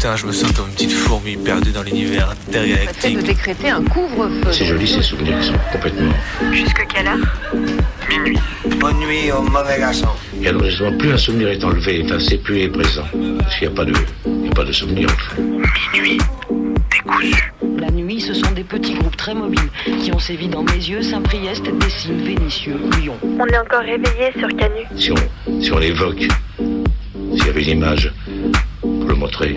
Putain, je me sens comme une petite fourmi perdue dans l'univers intergalactique. de décréter un couvre-feu. C'est joli ces souvenirs qui sont complètement. Jusque quelle heure? Minuit. Bonne nuit au mauvais garçon. Et alors justement, plus un souvenir est enlevé, enfin, c'est plus est présent. Parce qu'il n'y a pas de, il y a pas de souvenir en fait. Minuit. Décousu. La nuit, ce sont des petits groupes très mobiles qui ont sévi dans mes yeux, Saint-Priest, Dessines, Vénitieux, Lyon. On est encore réveillé sur Canu. Si on, si on l'évoque, s'il y avait une image pour le montrer,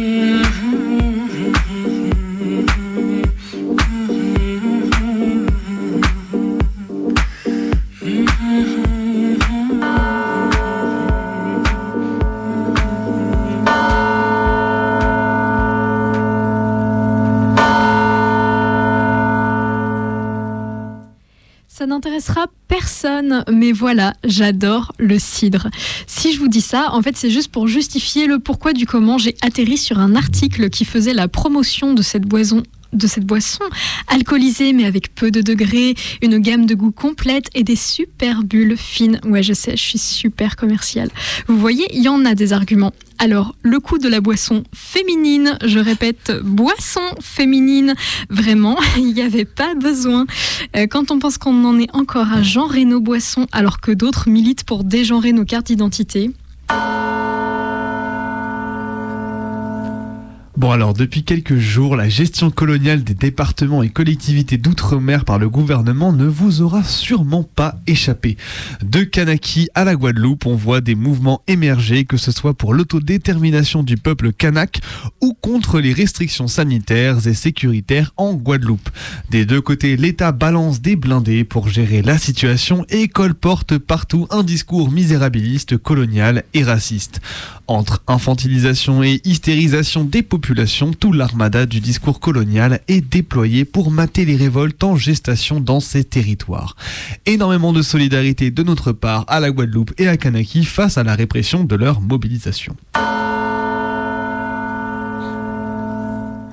Mais voilà, j'adore le cidre. Si je vous dis ça, en fait, c'est juste pour justifier le pourquoi du comment j'ai atterri sur un article qui faisait la promotion de cette boisson de cette boisson, alcoolisée mais avec peu de degrés, une gamme de goûts complète et des super bulles fines. Ouais, je sais, je suis super commerciale. Vous voyez, il y en a des arguments. Alors, le coût de la boisson féminine, je répète, boisson féminine, vraiment, il n'y avait pas besoin. Euh, quand on pense qu'on en est encore à Jean Reno Boisson, alors que d'autres militent pour dégenrer nos cartes d'identité. Bon alors, depuis quelques jours, la gestion coloniale des départements et collectivités d'outre-mer par le gouvernement ne vous aura sûrement pas échappé. De Kanaki à la Guadeloupe, on voit des mouvements émerger, que ce soit pour l'autodétermination du peuple kanak ou contre les restrictions sanitaires et sécuritaires en Guadeloupe. Des deux côtés, l'État balance des blindés pour gérer la situation et colporte partout un discours misérabiliste, colonial et raciste. Entre infantilisation et hystérisation des populations, tout l'armada du discours colonial est déployé pour mater les révoltes en gestation dans ces territoires. Énormément de solidarité de notre part à la Guadeloupe et à Kanaki face à la répression de leur mobilisation.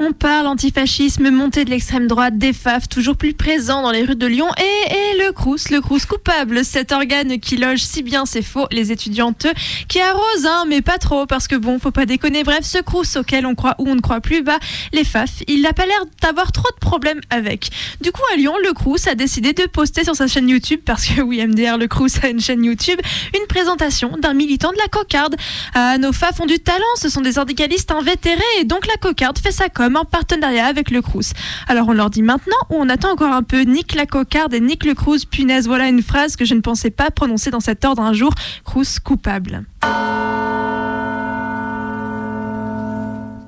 On parle antifascisme, montée de l'extrême droite, des FAF, toujours plus présents dans les rues de Lyon, et, le Crous, le Crous coupable, cet organe qui loge si bien, c'est faux, les étudiantes, qui arrose, hein, mais pas trop, parce que bon, faut pas déconner. Bref, ce Crous auquel on croit ou on ne croit plus, bah, les FAF, il n'a pas l'air d'avoir trop de problèmes avec. Du coup, à Lyon, le Crous a décidé de poster sur sa chaîne YouTube, parce que oui, MDR, le Crous a une chaîne YouTube, une présentation d'un militant de la cocarde. Ah, nos FAF ont du talent, ce sont des syndicalistes invétérés, et donc la cocarde fait sa com en partenariat avec le Crous. Alors on leur dit maintenant ou on attend encore un peu Nick la cocarde et Nick le Crous. Punaise, voilà une phrase que je ne pensais pas prononcer dans cet ordre un jour. Crous coupable.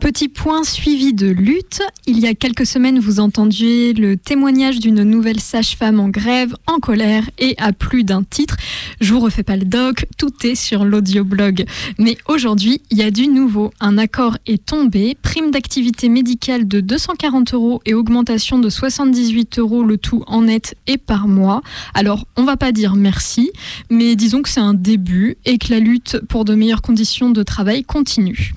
Petit point suivi de lutte. Il y a quelques semaines, vous entendiez le témoignage d'une nouvelle sage-femme en grève, en colère et à plus d'un titre. Je vous refais pas le doc, tout est sur l'audioblog. Mais aujourd'hui, il y a du nouveau. Un accord est tombé. Prime d'activité médicale de 240 euros et augmentation de 78 euros le tout en net et par mois. Alors, on va pas dire merci, mais disons que c'est un début et que la lutte pour de meilleures conditions de travail continue.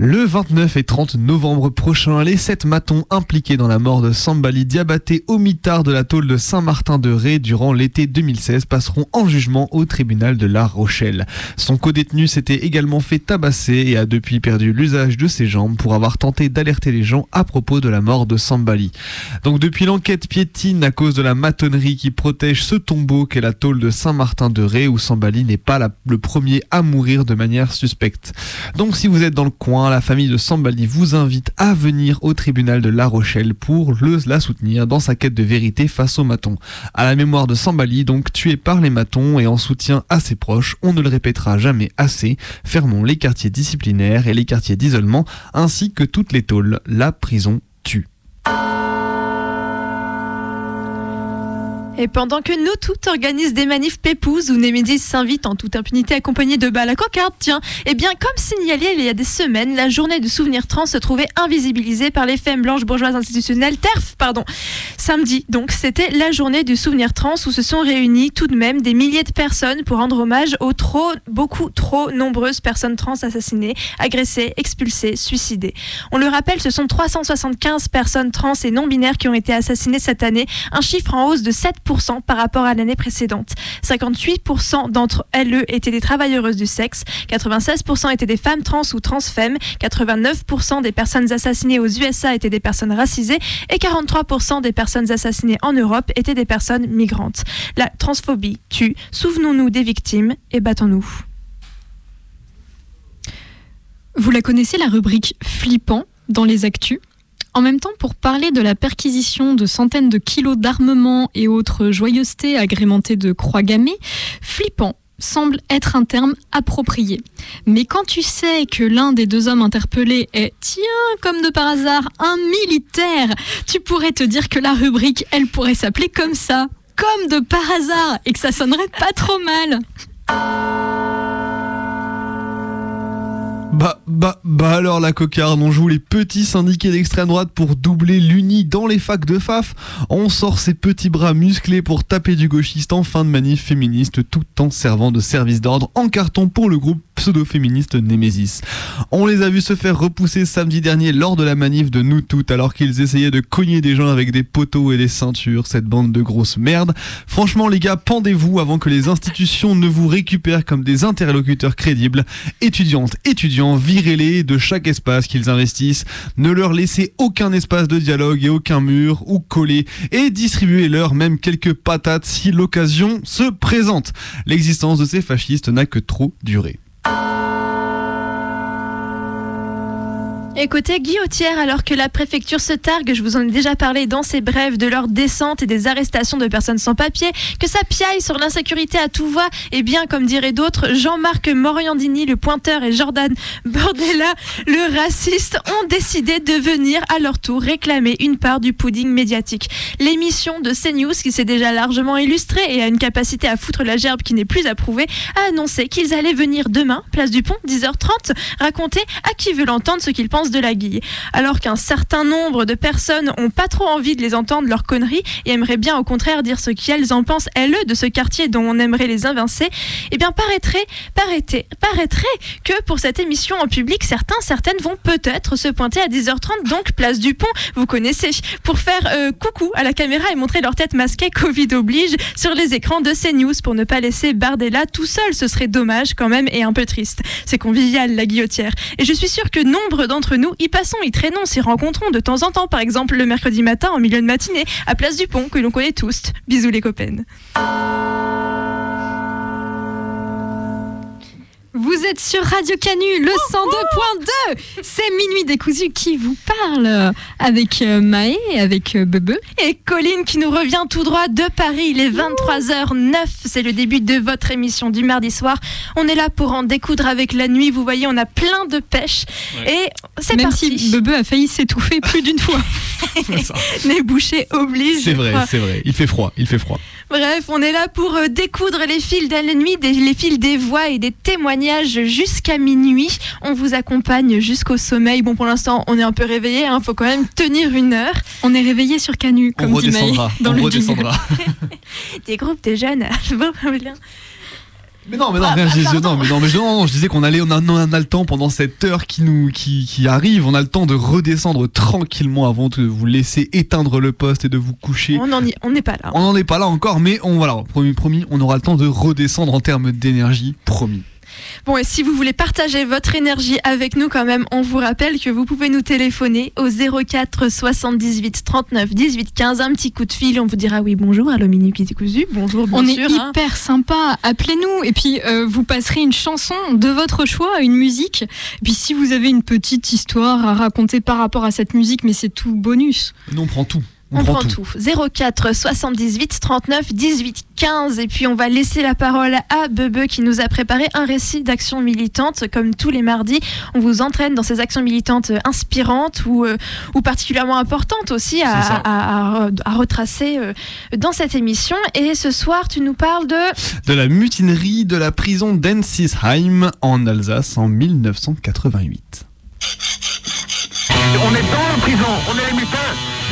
Le 29 et 30 novembre prochain, les sept matons impliqués dans la mort de Sambali Diabaté au mitard de la tôle de Saint-Martin-de-Ré durant l'été 2016 passeront en jugement au tribunal de La Rochelle. Son codétenu s'était également fait tabasser et a depuis perdu l'usage de ses jambes pour avoir tenté d'alerter les gens à propos de la mort de Sambali. Donc depuis l'enquête piétine à cause de la matonnerie qui protège ce tombeau qu'est la tôle de Saint-Martin-de-Ré où Sambali n'est pas le premier à mourir de manière suspecte. Donc si vous êtes dans le coin, la famille de Sambali vous invite à venir au tribunal de La Rochelle pour le, la soutenir dans sa quête de vérité face aux matons. À la mémoire de Sambali, donc tué par les matons et en soutien à ses proches, on ne le répétera jamais assez, fermons les quartiers disciplinaires et les quartiers d'isolement ainsi que toutes les tôles. La prison tue. Et pendant que nous toutes organisent des manifs pépouses où Némésis s'invite en toute impunité accompagné de bas à cocarde, tiens, eh bien comme signalé il y a des semaines, la journée du souvenir trans se trouvait invisibilisée par les femmes blanches bourgeoises institutionnelles TERF, pardon. Samedi, donc, c'était la journée du souvenir trans où se sont réunies tout de même des milliers de personnes pour rendre hommage aux trop, beaucoup trop nombreuses personnes trans assassinées, agressées, expulsées, suicidées. On le rappelle, ce sont 375 personnes trans et non binaires qui ont été assassinées cette année, un chiffre en hausse de 7% 10% par rapport à l'année précédente. 58% d'entre elles étaient des travailleuses du sexe, 96% étaient des femmes trans ou transfemmes, 89% des personnes assassinées aux USA étaient des personnes racisées et 43% des personnes assassinées en Europe étaient des personnes migrantes. La transphobie tue. Souvenons-nous des victimes et battons-nous. Vous la connaissez, la rubrique flippant dans les actus? En même temps, pour parler de la perquisition de centaines de kilos d'armement et autres joyeusetés agrémentées de croix gammées, flippant semble être un terme approprié. Mais quand tu sais que l'un des deux hommes interpellés est, tiens, comme de par hasard, un militaire, tu pourrais te dire que la rubrique, elle pourrait s'appeler comme ça, comme de par hasard, et que ça sonnerait pas trop mal. Bah, bah, bah alors la cocarde, on joue les petits syndiqués d'extrême droite pour doubler l'uni dans les facs de FAF. On sort ses petits bras musclés pour taper du gauchiste en fin de manif féministe tout en servant de service d'ordre en carton pour le groupe pseudo-féministe Nemesis. On les a vus se faire repousser samedi dernier lors de la manif de nous toutes alors qu'ils essayaient de cogner des gens avec des poteaux et des ceintures, cette bande de grosses merdes. Franchement les gars, pendez-vous avant que les institutions ne vous récupèrent comme des interlocuteurs crédibles. Étudiantes, étudiants, virez-les de chaque espace qu'ils investissent. Ne leur laissez aucun espace de dialogue et aucun mur ou coller et distribuez-leur même quelques patates si l'occasion se présente. L'existence de ces fascistes n'a que trop duré. Écoutez, Guillotière, alors que la préfecture se targue, je vous en ai déjà parlé dans ses brèves, de leur descente et des arrestations de personnes sans papier, que ça piaille sur l'insécurité à tout va, et bien, comme diraient d'autres, Jean-Marc Moriandini, le pointeur, et Jordan Bordella, le raciste, ont décidé de venir à leur tour réclamer une part du pudding médiatique. L'émission de CNews, qui s'est déjà largement illustrée et a une capacité à foutre la gerbe qui n'est plus approuvée, a annoncé qu'ils allaient venir demain, place du pont, 10h30, raconter à qui veut l'entendre ce qu'ils pensent de la Guille. Alors qu'un certain nombre de personnes ont pas trop envie de les entendre leurs conneries et aimeraient bien au contraire dire ce qu'elles en pensent, elles, de ce quartier dont on aimerait les invincer, eh bien paraîtrait, paraîtrait, paraîtrait que pour cette émission en public, certains, certaines vont peut-être se pointer à 10h30, donc place du pont, vous connaissez, pour faire euh, coucou à la caméra et montrer leur tête masquée, Covid oblige, sur les écrans de CNews pour ne pas laisser Bardella tout seul. Ce serait dommage quand même et un peu triste. C'est convivial, la guillotière. Et je suis sûre que nombre d'entre nous y passons, y traînons, s'y rencontrons de temps en temps, par exemple le mercredi matin en milieu de matinée, à Place du Pont, que l'on connaît tous. Bisous les copains. Vous êtes sur Radio Canu, le 102.2. C'est Minuit décousu qui vous parle avec euh, Maë, avec euh, Bebe. Et Colline qui nous revient tout droit de Paris. Il est 23h09. C'est le début de votre émission du mardi soir. On est là pour en découdre avec la nuit. Vous voyez, on a plein de pêche. Et c'est Même parti. si Bebe a failli s'étouffer plus d'une fois. Les bouchées obligent. C'est vrai, c'est vrai. Il fait froid, il fait froid. Bref, on est là pour euh, découdre les fils de la nuit, des- les fils des voix et des témoignages jusqu'à minuit. On vous accompagne jusqu'au sommeil. Bon, pour l'instant, on est un peu réveillé. Il faut quand même tenir une heure. On est réveillé sur Canu, comme on dit redescendra, dans on le redescendra. Des groupes de jeunes. Bon, bien. Mais non, mais non, Ah, rien, je non, mais non, mais je, non, je disais qu'on allait, on a, on a le temps pendant cette heure qui nous, qui, qui arrive, on a le temps de redescendre tranquillement avant de vous laisser éteindre le poste et de vous coucher. On n'en y- on n'est pas là. On n'en est pas là encore, mais on, voilà, promis, promis, on aura le temps de redescendre en termes d'énergie, promis. Bon, et si vous voulez partager votre énergie avec nous quand même, on vous rappelle que vous pouvez nous téléphoner au 04 78 39 18 15. Un petit coup de fil, on vous dira oui, bonjour, allô Mini Petit Cousu, bonjour, bien On sûr. est hein. hyper sympa. Appelez-nous et puis euh, vous passerez une chanson de votre choix, une musique. Et puis si vous avez une petite histoire à raconter par rapport à cette musique, mais c'est tout bonus. Nous, on prend tout. On, prend, tout. 04 78 39 18 15 et puis on va laisser la parole à Bebe qui nous a préparé un récit d'action militante comme tous les mardis. On vous entraîne dans ces actions militantes inspirantes ou, euh, ou particulièrement importantes aussi à, à retracer euh, dans cette émission. Et ce soir, tu nous parles de... De la mutinerie de la prison d'Ensisheim en Alsace en 1988. On est dans la prison, on est les mutins.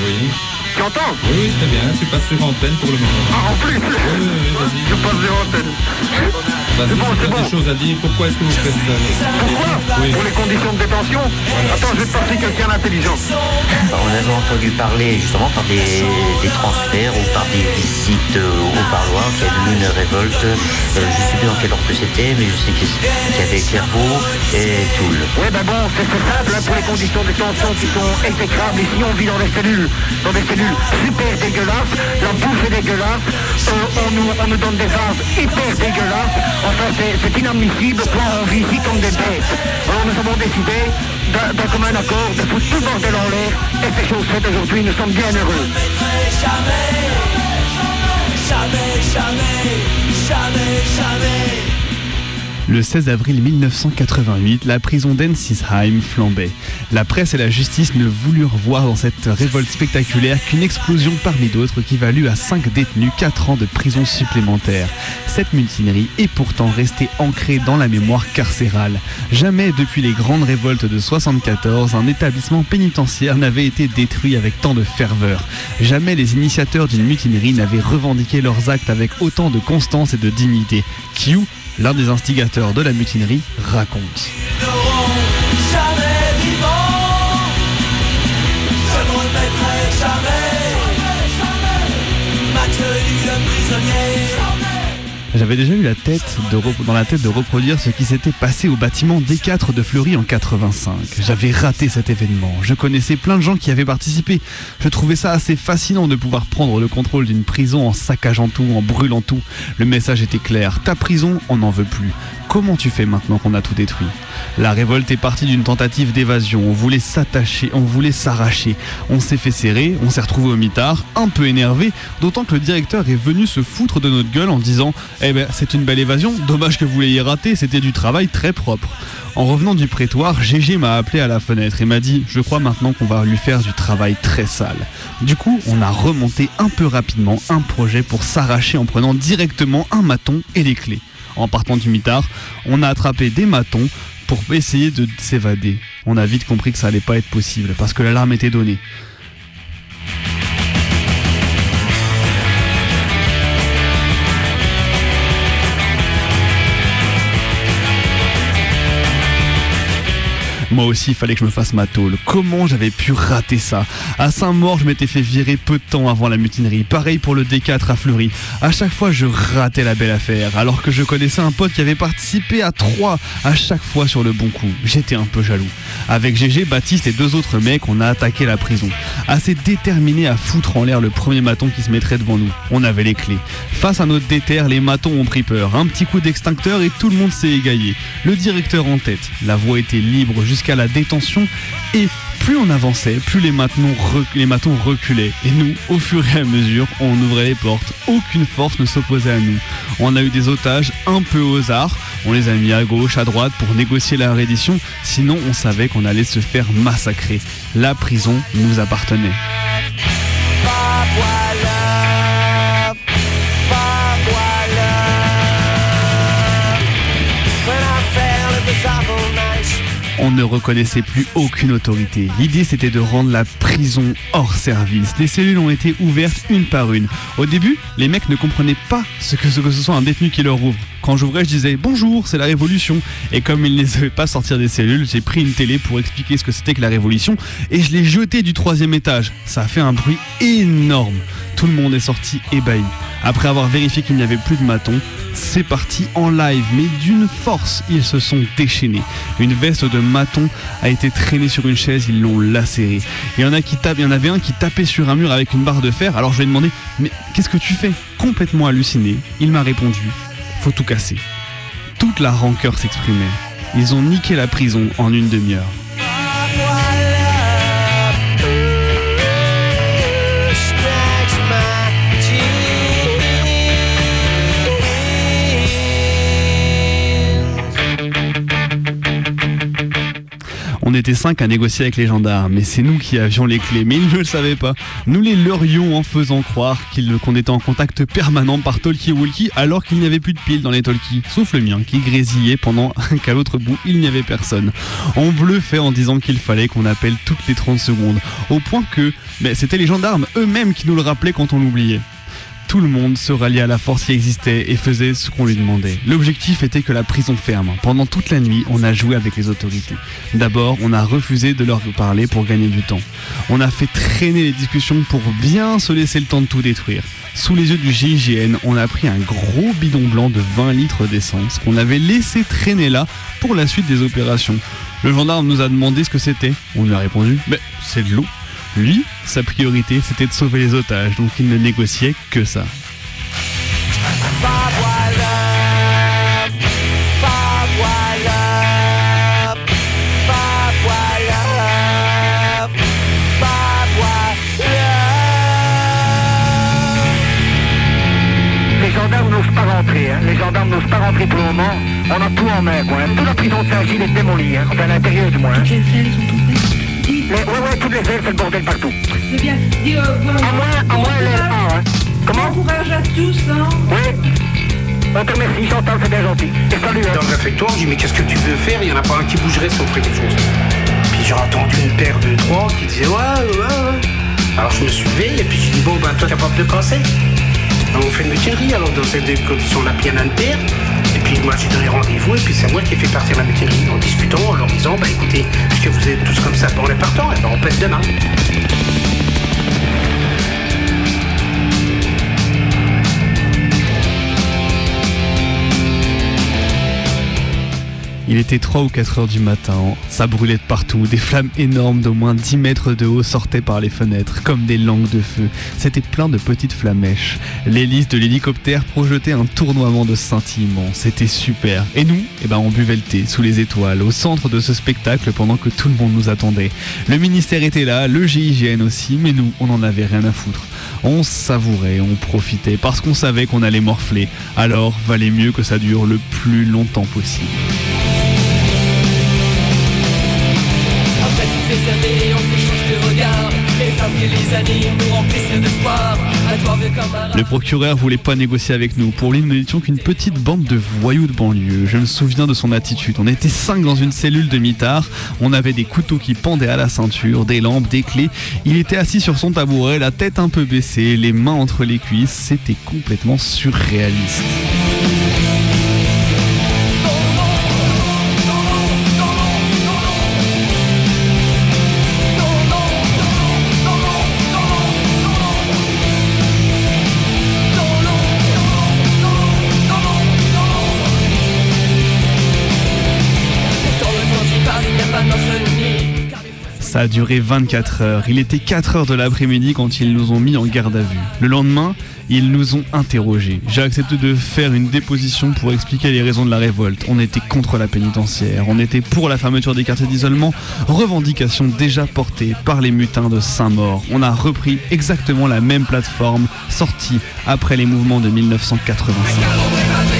Oui. Tu entends Oui, oui, très bien. Tu passes sur antenne pour le moment. Ah, en plus Oui, oui, oui, vas-y. Je passe sur antenne. Vas-y, C'est bon, si c'est bon. des choses à dire, pourquoi est-ce que vous faites ça Pourquoi? Oui. Pour les conditions de détention? Attends, je vais te passer quelqu'un d'intelligent. On avait entendu parler justement par des, des transferts ou par des visites euh, au parloir qu'il y avait eu une révolte. euh, je ne sais plus dans quel ordre que c'était, mais je sais qu'il y avait Clairvaux et Toul. Ouais, ben bon, c'est c'est simple, hein, pour les conditions de détention qui sont exécrables. Ici, on vit dans des cellules, dans des cellules super dégueulasses. La bouffe est dégueulasse. Euh, on, nous, on nous donne des vases hyper dégueulasses. Enfin, c'est inadmissible. Quoi, on vit ici comme des bêtes. Alors, nous avons décidé, d'un commun accord, de foutre tout bordel en l'air. Et ces choses faites aujourd'hui, nous sommes bien heureux. Le 16 avril 1988, la prison d'Ensisheim flambait. La presse et la justice ne voulurent voir dans cette révolte spectaculaire qu'une explosion parmi d'autres qui valut à 5 détenus 4 ans de prison supplémentaire. Cette mutinerie est pourtant restée ancrée dans la mémoire carcérale. Jamais depuis les grandes révoltes de 74, un établissement pénitentiaire n'avait été détruit avec tant de ferveur. Jamais les initiateurs d'une mutinerie n'avaient revendiqué leurs actes avec autant de constance et de dignité. L'un des instigateurs de la mutinerie, raconte. J'avais déjà eu la tête de dans la tête de reproduire ce qui s'était passé au bâtiment D4 de Fleury en 85. J'avais raté cet événement. Je connaissais plein de gens qui avaient participé. Je trouvais ça assez fascinant de pouvoir prendre le contrôle d'une prison en saccageant tout, en brûlant tout. Le message était clair. Ta prison, on n'en veut plus. Comment tu fais maintenant qu'on a tout détruit? La révolte est partie d'une tentative d'évasion. On voulait s'attacher, on voulait s'arracher. On s'est fait serrer, on s'est retrouvé au mitard, un peu énervé, d'autant que le directeur est venu se foutre de notre gueule en disant Eh ben, c'est une belle évasion, dommage que vous l'ayez raté, c'était du travail très propre. En revenant du prétoire, GG m'a appelé à la fenêtre et m'a dit Je crois maintenant qu'on va lui faire du travail très sale. Du coup, on a remonté un peu rapidement un projet pour s'arracher en prenant directement un maton et les clés. En partant du mitard, on a attrapé des matons pour essayer de s'évader. On a vite compris que ça allait pas être possible parce que l'alarme était donnée. Moi aussi, il fallait que je me fasse ma tôle. Comment j'avais pu rater ça? À Saint-Maur, je m'étais fait virer peu de temps avant la mutinerie. Pareil pour le D4 à Fleury. À chaque fois, je ratais la belle affaire, alors que je connaissais un pote qui avait participé à trois à chaque fois sur le bon coup. J'étais un peu jaloux. Avec GG, Baptiste et deux autres mecs, on a attaqué la prison. Assez déterminés à foutre en l'air le premier maton qui se mettrait devant nous. On avait les clés. Face à notre déter, les matons ont pris peur. Un petit coup d'extincteur et tout le monde s'est égaillé. Le directeur en tête. La voie était libre jusqu'à la détention et plus on avançait, plus les les matons reculaient. Et nous, au fur et à mesure, on ouvrait les portes. Aucune force ne s'opposait à nous. On a eu des otages un peu au hasard. On les a mis à gauche, à droite pour négocier la reddition. Sinon, on savait qu'on allait se faire massacrer. La prison nous appartenait. On ne reconnaissait plus aucune autorité. L'idée c'était de rendre la prison hors service. Les cellules ont été ouvertes une par une. Au début, les mecs ne comprenaient pas ce que ce, que ce soit un détenu qui leur ouvre. Quand j'ouvrais, je disais bonjour, c'est la révolution. Et comme ils ne savaient pas sortir des cellules, j'ai pris une télé pour expliquer ce que c'était que la révolution et je l'ai jeté du troisième étage. Ça a fait un bruit énorme. Tout le monde est sorti ébahi. Après avoir vérifié qu'il n'y avait plus de matons, c'est parti en live, mais d'une force, ils se sont déchaînés. Une veste de maton a été traînée sur une chaise, ils l'ont lacérée. Il en il y en avait un qui tapait sur un mur avec une barre de fer. Alors je lui ai demandé, mais qu'est-ce que tu fais? Complètement halluciné, il m'a répondu, faut tout casser. Toute la rancœur s'exprimait. Ils ont niqué la prison en une demi-heure. On était cinq à négocier avec les gendarmes, mais c'est nous qui avions les clés, mais ils ne le savaient pas. Nous les leurrions en faisant croire qu'on était en contact permanent par talkie-walkie alors qu'il n'y avait plus de piles dans les talkies, sauf le mien qui grésillait pendant qu'à l'autre bout il n'y avait personne. On bluffait en disant qu'il fallait qu'on appelle toutes les 30 secondes, au point que mais c'était les gendarmes eux-mêmes qui nous le rappelaient quand on l'oubliait. Tout le monde se ralliait à la force qui existait et faisait ce qu'on lui demandait. L'objectif était que la prison ferme. Pendant toute la nuit, on a joué avec les autorités. D'abord, on a refusé de leur parler pour gagner du temps. On a fait traîner les discussions pour bien se laisser le temps de tout détruire. Sous les yeux du GIGN, on a pris un gros bidon blanc de 20 litres d'essence qu'on avait laissé traîner là pour la suite des opérations. Le gendarme nous a demandé ce que c'était. On lui a répondu, mais c'est de l'eau. Lui, sa priorité, c'était de sauver les otages, donc il ne négociait que ça. Les gendarmes n'osent pas rentrer, hein. les gendarmes n'osent pas rentrer pour le moment. On a tout en main, quoi. hein. Toute la prison de Saint-Gilles est démolie, hein. enfin à l'intérieur du moins. hein. Les ouais, ouais, toutes les ailes, c'est le bordel partout. c'est bien. Dis, euh, bon, À moins, à moins l'aile A, hein. Comment Encourage à tous, hein. Oui. On te remercie, Chantal, c'est bien gentil. Et salut, hein. Dans le réfectoire, je dis mais qu'est-ce que tu veux faire? Il n'y en a pas un qui bougerait si on ferait quelque chose. Puis j'ai entendu une paire de trois qui disaient ouais, ouais, ouais. Alors je me suis levé et puis j'ai dit bon bah toi capable de casser. Alors, on fait une mutinerie, alors dans ces deux conditions-là, puis il y en a paire. Et moi j'ai donné rendez-vous et puis c'est moi qui ai fait partir la mutinerie en discutant, en leur disant bah écoutez, puisque vous êtes tous comme ça, bon, on est partant, et ben on pète demain. Il était 3 ou 4 heures du matin, ça brûlait de partout, des flammes énormes d'au moins 10 mètres de haut sortaient par les fenêtres, comme des langues de feu. C'était plein de petites flamèches. L'hélice de l'hélicoptère projetait un tournoiement de scintillements, c'était super. Et nous, eh ben, on buvait le thé sous les étoiles, au centre de ce spectacle pendant que tout le monde nous attendait. Le ministère était là, le GIGN aussi, mais nous, on n'en avait rien à foutre. On savourait, on profitait, parce qu'on savait qu'on allait morfler. Alors, valait mieux que ça dure le plus longtemps possible. Le procureur voulait pas négocier avec nous. Pour lui, nous n'étions qu'une petite bande de voyous de banlieue. Je me souviens de son attitude. On était cinq dans une cellule de mitard. On avait des couteaux qui pendaient à la ceinture, des lampes, des clés. Il était assis sur son tabouret, la tête un peu baissée, les mains entre les cuisses. C'était complètement surréaliste. Ça a duré 24 heures. Il était 4 heures de l'après-midi quand ils nous ont mis en garde à vue. Le lendemain, ils nous ont interrogés. J'ai accepté de faire une déposition pour expliquer les raisons de la révolte. On était contre la pénitentiaire, on était pour la fermeture des quartiers d'isolement, revendication déjà portée par les mutins de Saint-Maur. On a repris exactement la même plateforme sortie après les mouvements de 1985.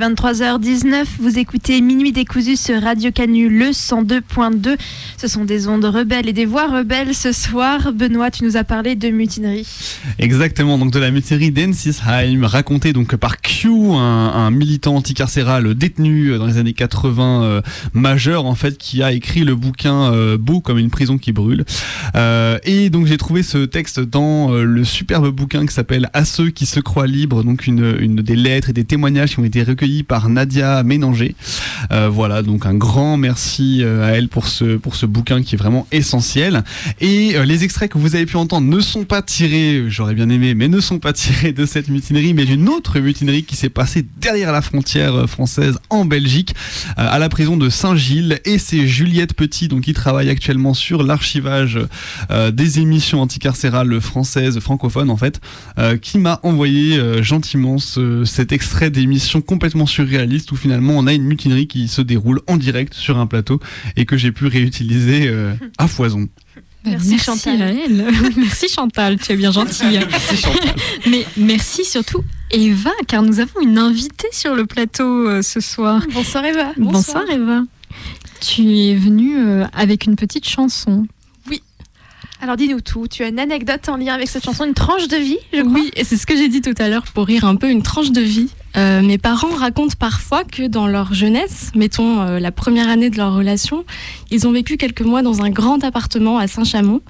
23h19, vous écoutez Minuit décousu sur Radio Canu, le 102.2. Ce sont des ondes rebelles et des voix rebelles ce soir. Benoît, tu nous as parlé de mutinerie. Exactement, donc de la mutinerie d'Ensisheim, racontée donc par Q, un, militant anticarcéral détenu dans les années 80, euh, majeur en fait, qui a écrit le bouquin euh, Beau comme une prison qui brûle. Euh, et donc j'ai trouvé ce texte dans le superbe bouquin qui s'appelle À ceux qui se croient libres, donc une des lettres et des témoignages qui ont été recueillis par Nadia Ménanger. Euh, voilà, donc un grand merci euh, à elle pour ce, pour ce bouquin qui est vraiment essentiel. Et euh, les extraits que vous avez pu entendre ne sont pas tirés, j'aurais bien aimé, mais ne sont pas tirés de cette mutinerie, mais d'une autre mutinerie qui s'est passée derrière la frontière française en Belgique, à la prison de Saint-Gilles. Et c'est Juliette Petit, donc qui travaille actuellement sur l'archivage des émissions anticarcérales françaises, francophones en fait, qui m'a envoyé gentiment ce- cet extrait d'émission complètement surréaliste où finalement on a une mutinerie qui se déroule en direct sur un plateau et que j'ai pu réutiliser euh, à foison. Merci, Chantal. merci Chantal, tu es bien gentille. Mais merci surtout Eva, car nous avons une invitée sur le plateau euh, ce soir. Bonsoir Eva. Bonsoir, Eva. Tu es venue euh, avec une petite chanson. Alors dis-nous tout. Tu as une anecdote en lien avec cette chanson, une tranche de vie, je crois? Oui, et c'est ce que j'ai dit tout à l'heure pour rire un peu une tranche de vie. Euh, mes parents racontent parfois que dans leur jeunesse, mettons euh, la première année de leur relation, ils ont vécu quelques mois dans un grand appartement à Saint-Chamond,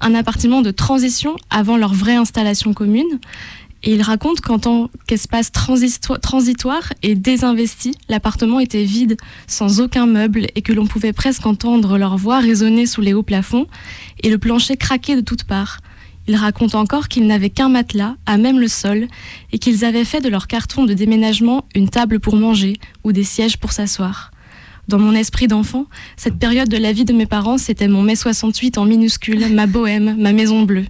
un appartement de transition avant leur vraie installation commune. Et ils racontent qu'en tant qu'espace transitoire et désinvesti, l'appartement était vide, sans aucun meuble, et que l'on pouvait presque entendre leur voix résonner sous les hauts plafonds, et le plancher craquer de toutes parts. Ils racontent encore qu'ils n'avaient qu'un matelas, à même le sol, et qu'ils avaient fait de leur carton de déménagement une table pour manger ou des sièges pour s'asseoir. Dans mon esprit d'enfant, cette période de la vie de mes parents, c'était mon mai 68 en minuscule, ma bohème, ma maison bleue.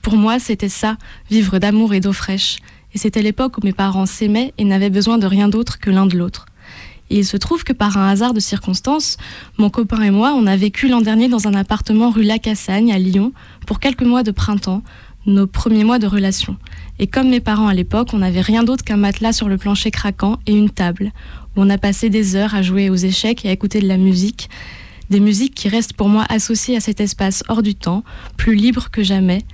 Pour moi, c'était ça, vivre d'amour et d'eau fraîche. Et c'était l'époque où mes parents s'aimaient et n'avaient besoin de rien d'autre que l'un de l'autre. Et il se trouve que par un hasard de circonstances, mon copain et moi, on a vécu l'an dernier dans un appartement rue Lacassagne à Lyon pour quelques mois de printemps, nos premiers mois de relation. Et comme mes parents à l'époque, on n'avait rien d'autre qu'un matelas sur le plancher craquant et une table, où on a passé des heures à jouer aux échecs et à écouter de la musique, des musiques qui restent pour moi associées à cet espace hors du temps, plus libre que jamais,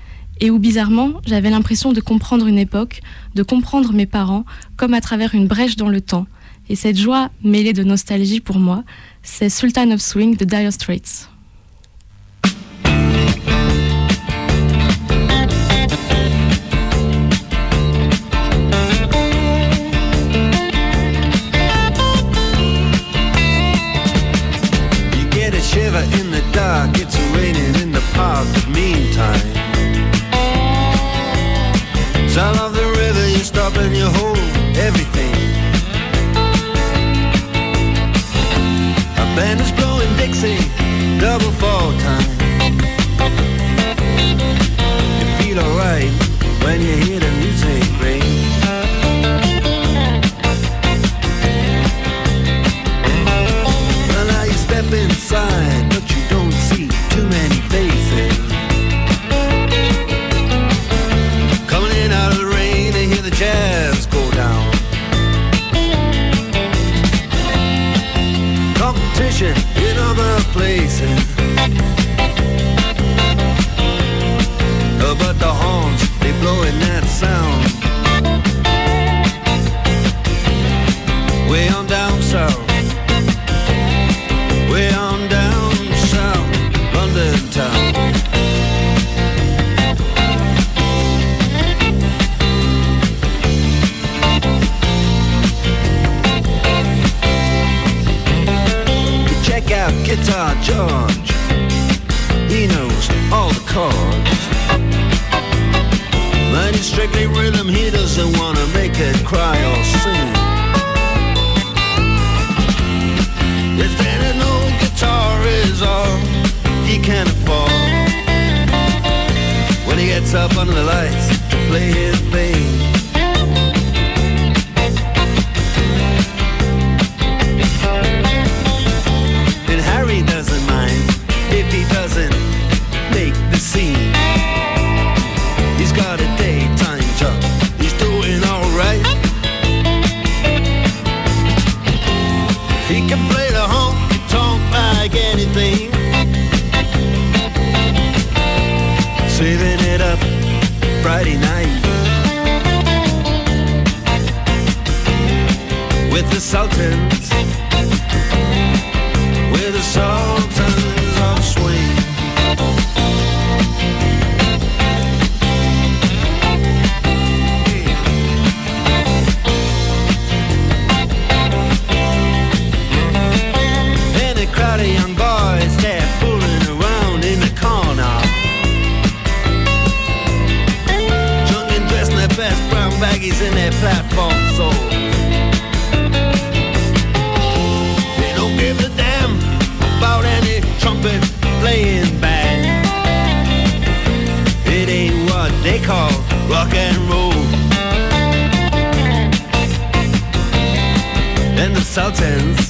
et où bizarrement j'avais l'impression de comprendre une époque, de comprendre mes parents, comme à travers une brèche dans le temps. Et cette joie mêlée de nostalgie pour moi, c'est Sultan of Swing de Dire Straits. In the dark, it's raining in the park, meantime. Sound of the river, you stop and you hold everything. Band is blowing Dixie, double fall time. You feel alright when you hear places. George. He knows all the chords. But it's strictly rhythm, he doesn't wanna make it cry or sing. If any old guitar is all he can afford When he gets up under the lights to play his thing consultant. And roll. And the Sultans,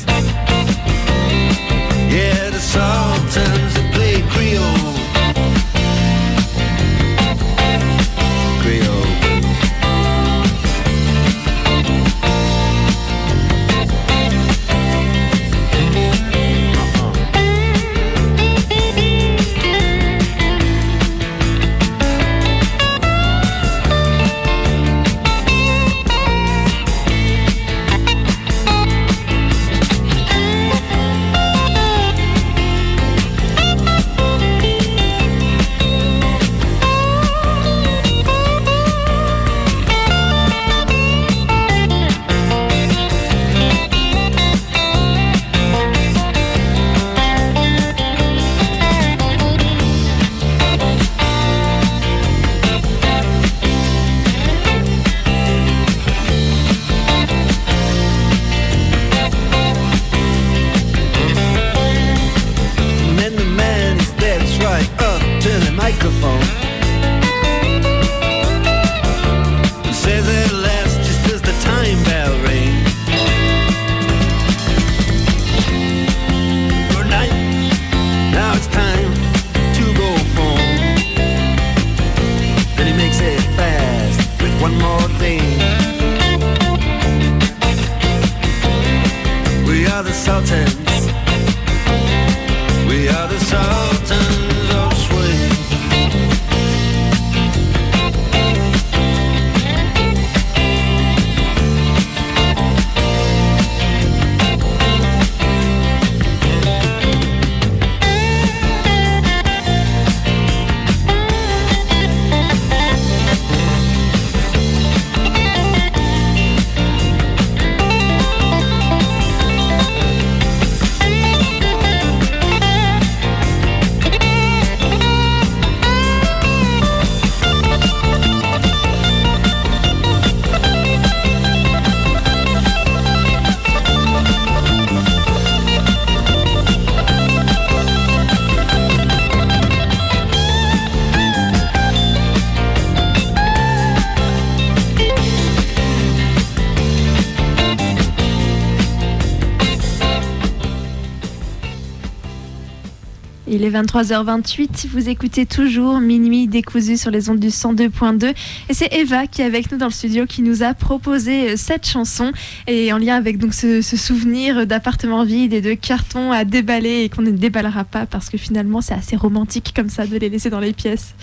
Il est 23h28, vous écoutez toujours Minuit décousu sur les ondes du 102.2 et c'est Eva qui est avec nous dans le studio qui nous a proposé euh, cette chanson et en lien avec donc ce, ce souvenir d'appartement vide et de cartons à déballer et qu'on ne déballera pas parce que finalement c'est assez romantique comme ça de les laisser dans les pièces.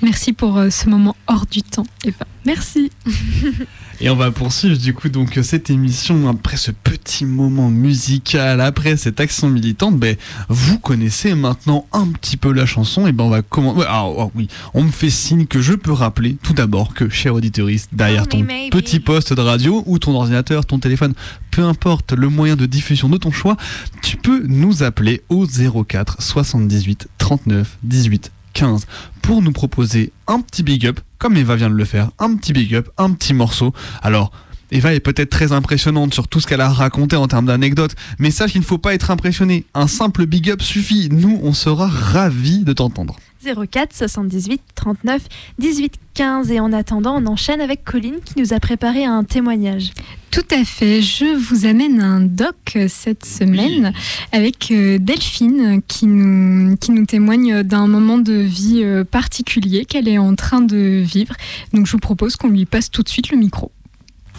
Merci pour euh, ce moment hors du temps, Eva. Merci. Et on va poursuivre du coup donc cette émission après ce petit moment musical, après cette action militante. Ben, vous connaissez maintenant un petit peu la chanson. Et ben on va commencer. oui, on me fait signe que je peux rappeler tout d'abord que cher auditoriste derrière ton maybe. petit poste de radio ou ton ordinateur, ton téléphone, peu importe le moyen de diffusion de ton choix, tu peux nous appeler au 04 78 39 18 15 pour nous proposer un petit big up, comme Eva vient de le faire, un petit big up, un petit morceau. Alors, Eva est peut-être très impressionnante sur tout ce qu'elle a raconté en termes d'anecdotes, mais sache qu'il ne faut pas être impressionné. Un simple big up suffit. Nous, on sera ravis de t'entendre. 04 78 39 18 15 et en attendant on enchaîne avec Colline qui nous a préparé un témoignage. Tout à fait. Je vous amène un doc cette semaine avec euh, Delphine qui nous, qui nous témoigne d'un moment de vie euh, particulier qu'elle est en train de vivre. Donc je vous propose qu'on lui passe tout de suite le micro.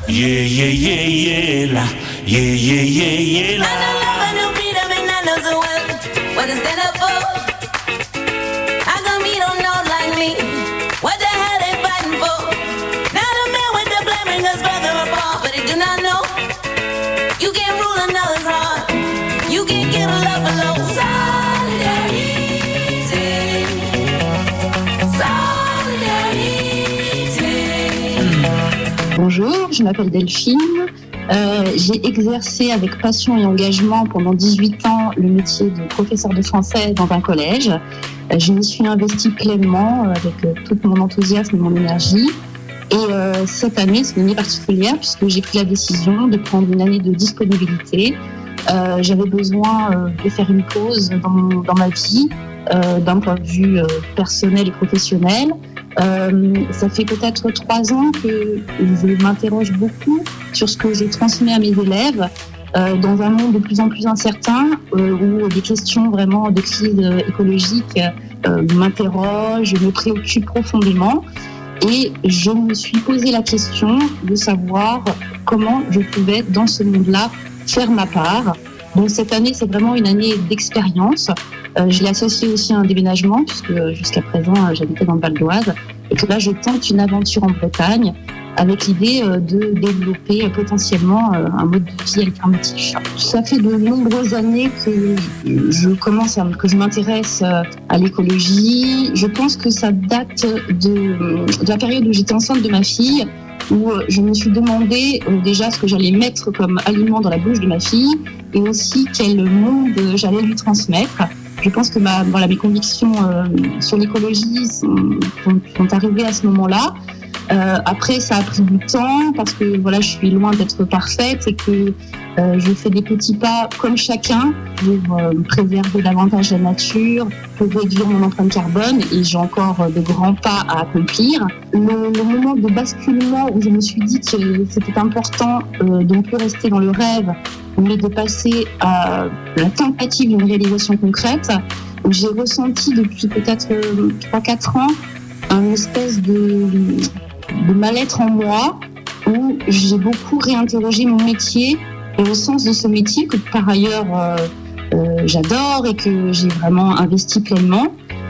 Yeah, yeah, yeah, yeah, la. Yeah, yeah, yeah, yeah, la. Bonjour, je m'appelle Delphine. Euh, j'ai exercé avec passion et engagement pendant 18 ans le métier de professeur de français dans un collège. Euh, je m'y suis investie pleinement euh, avec euh, tout mon enthousiasme et mon énergie. Et cette année, c'est une année particulière puisque j'ai pris la décision de prendre une année de disponibilité. J'avais besoin de faire une pause dans, ma vie, d'un point de vue personnel et professionnel. Euh, ça fait peut-être trois ans que je m'interroge beaucoup sur ce que je transmets à mes élèves euh, dans un monde de plus en plus incertain euh, où des questions vraiment de crise écologique euh, m'interrogent, me préoccupent profondément. Et je me suis posé la question de savoir comment je pouvais, dans ce monde-là, faire ma part. Donc cette année, c'est vraiment une année d'expérience. Euh, je l'ai associée aussi à un déménagement, puisque jusqu'à présent, euh, j'habitais dans le Val d'Oise. Et que là, je tente une aventure en Bretagne avec l'idée euh, de développer potentiellement un mode de vie alternatif. Ça fait de nombreuses années que je commence que je m'intéresse à l'écologie. Je pense que ça date de la période où j'étais enceinte de ma fille où euh, je me suis demandé euh, déjà ce que j'allais mettre comme aliment dans la bouche de ma fille et aussi quel monde euh, j'allais lui transmettre. Je pense que ma, voilà, mes convictions sur l'écologie sont, sont arrivées à ce moment-là. Euh, après, ça a pris du temps parce que voilà, je suis loin d'être parfaite et que euh, je fais des petits pas comme chacun pour euh, préserver davantage la nature, pour réduire mon empreinte carbone et j'ai encore euh, de grands pas à accomplir. Le, le moment de basculement où je me suis dit que c'était important euh, de ne plus rester dans le rêve, mais de passer à la tentative d'une réalisation concrète, j'ai ressenti depuis peut-être euh, 3-4 ans un espèce de, de mal-être en moi où j'ai beaucoup réinterrogé mon métier et au sens de ce métier que par ailleurs euh, euh, j'adore et que j'ai vraiment investi pleinement.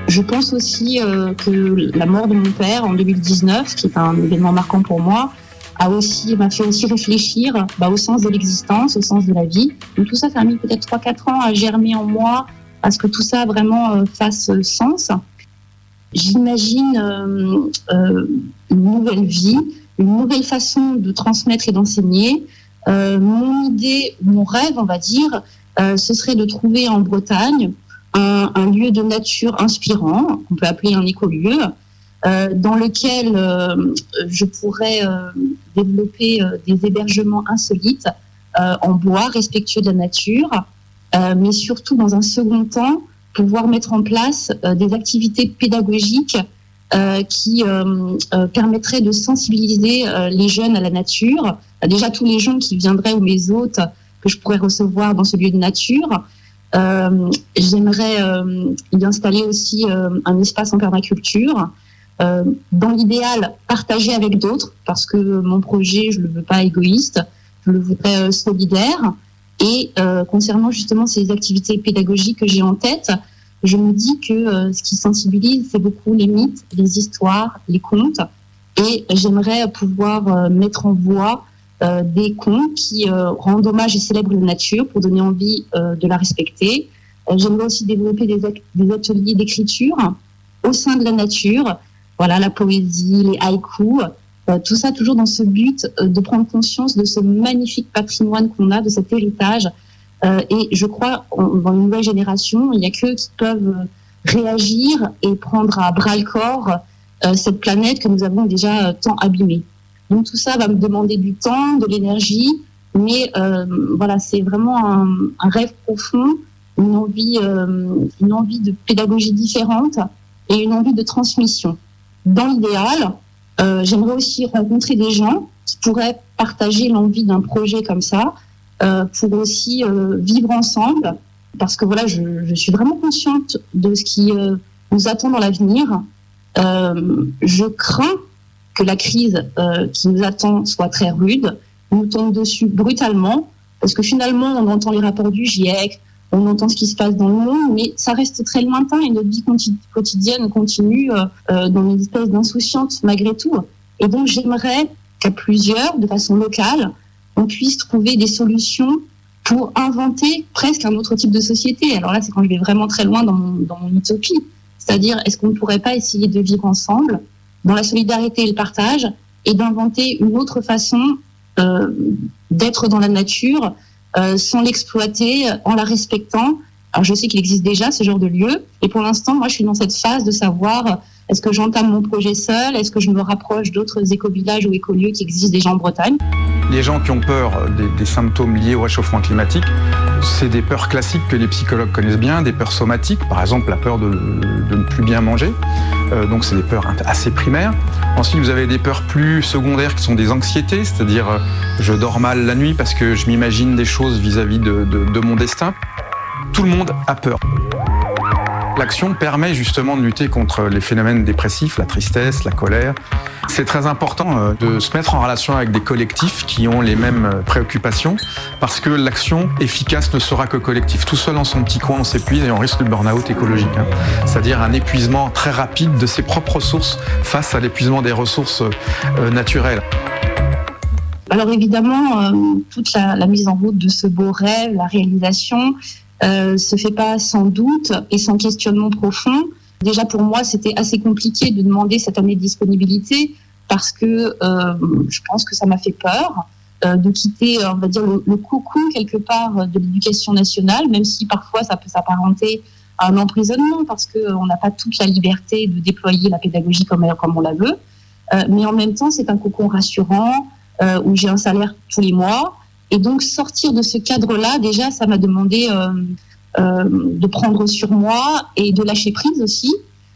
Je pense aussi euh, que la mort de mon père en 2019, qui est un événement marquant pour moi, a aussi m'a fait aussi réfléchir bah, au sens de l'existence, au sens de la vie. Donc tout ça, ça a mis peut-être 3-4 ans à germer en moi, à ce que tout ça vraiment euh, fasse sens. J'imagine euh, euh, une nouvelle vie, une nouvelle façon de transmettre et d'enseigner. Euh, mon idée, mon rêve, on va dire, ce serait de trouver en Bretagne un, lieu de nature inspirant, qu'on peut appeler un écolieu, euh, dans lequel je pourrais développer des hébergements insolites en bois, respectueux de la nature, mais surtout dans un second temps, pouvoir mettre en place euh, des activités pédagogiques euh, qui euh, permettraient de sensibiliser les jeunes à la nature. Euh, déjà tous les gens qui viendraient ou mes hôtes que je pourrais recevoir dans ce lieu de nature. J'aimerais y installer aussi un espace en permaculture. Dans l'idéal, partager avec d'autres, parce que mon projet, je ne le veux pas égoïste, je le voudrais solidaire. Et euh, concernant justement ces activités pédagogiques que j'ai en tête, je me dis que euh, ce qui sensibilise, c'est beaucoup les mythes, les histoires, les contes. Et j'aimerais pouvoir euh, mettre en voie euh, des contes qui euh, rendent hommage et célèbrent la nature pour donner envie euh, de la respecter. J'aimerais aussi développer des, des ateliers d'écriture au sein de la nature. Voilà, la poésie, les haïkus, tout ça toujours dans ce but euh, de prendre conscience de ce magnifique patrimoine qu'on a, de cet héritage. Euh, et je crois, dans une nouvelle génération, il n'y a qu'eux qui peuvent euh, réagir et prendre à bras le corps euh, cette planète que nous avons déjà euh, tant abîmée. Donc tout ça va me demander du temps, de l'énergie, mais euh, voilà, c'est vraiment un, rêve profond, une envie, euh, une envie de pédagogie différente et une envie de transmission. Dans l'idéal, euh, j'aimerais aussi rencontrer des gens qui pourraient partager l'envie d'un projet comme ça, euh, pour aussi euh, vivre ensemble, parce que voilà, je, je suis vraiment consciente de ce qui euh, nous attend dans l'avenir. Euh, je crains que la crise qui nous attend soit très rude, nous tombe dessus brutalement, parce que finalement, on entend les rapports du GIEC, on entend ce qui se passe dans le monde, mais ça reste très lointain et notre vie quotidienne continue euh, euh, dans une espèce d'insouciance malgré tout. Et donc, j'aimerais qu'à plusieurs, de façon locale, on puisse trouver des solutions pour inventer presque un autre type de société. Alors là, c'est quand je vais vraiment très loin dans mon, dans mon utopie. C'est-à-dire, est-ce qu'on ne pourrait pas essayer de vivre ensemble dans la solidarité et le partage et d'inventer une autre façon euh, d'être dans la nature euh, sans l'exploiter, en la respectant. Alors je sais qu'il existe déjà ce genre de lieu et pour l'instant, moi, je suis dans cette phase de savoir Est-ce que j'entame mon projet seul? Est-ce que je me rapproche d'autres éco-villages ou écolieux qui existent déjà en Bretagne? Les gens qui ont peur des, symptômes liés au réchauffement climatique, c'est des peurs classiques que les psychologues connaissent bien, des peurs somatiques, par exemple la peur de, de ne plus bien manger. Euh, donc c'est des peurs assez primaires. Ensuite, vous avez des peurs plus secondaires qui sont des anxiétés, c'est-à-dire euh, je dors mal la nuit parce que je m'imagine des choses vis-à-vis de, mon destin. Tout le monde a peur. L'action permet justement de lutter contre les phénomènes dépressifs, la tristesse, la colère. C'est très important euh, de se mettre en relation avec des collectifs qui ont les mêmes euh, préoccupations parce que l'action efficace ne sera que collective. Tout seul en son petit coin, on s'épuise et on risque le burn-out écologique. hein. C'est-à-dire un épuisement très rapide de ses propres ressources face à l'épuisement des ressources euh, naturelles. Alors évidemment, toute la mise en route de ce beau rêve, la réalisation, euh, se fait pas sans doute et sans questionnement profond. Déjà pour moi, c'était assez compliqué de demander cette année de disponibilité parce que euh, je pense que ça m'a fait peur euh, de quitter, on va dire, le, le cocon quelque part de l'éducation nationale, même si parfois ça peut s'apparenter à un emprisonnement parce qu'on n'a pas toute la liberté de déployer la pédagogie comme, comme on la veut. Euh, mais en même temps, c'est un cocon rassurant euh, où j'ai un salaire tous les mois. Et donc sortir de ce cadre-là, déjà, ça m'a demandé euh, euh, de prendre sur moi et de lâcher prise aussi.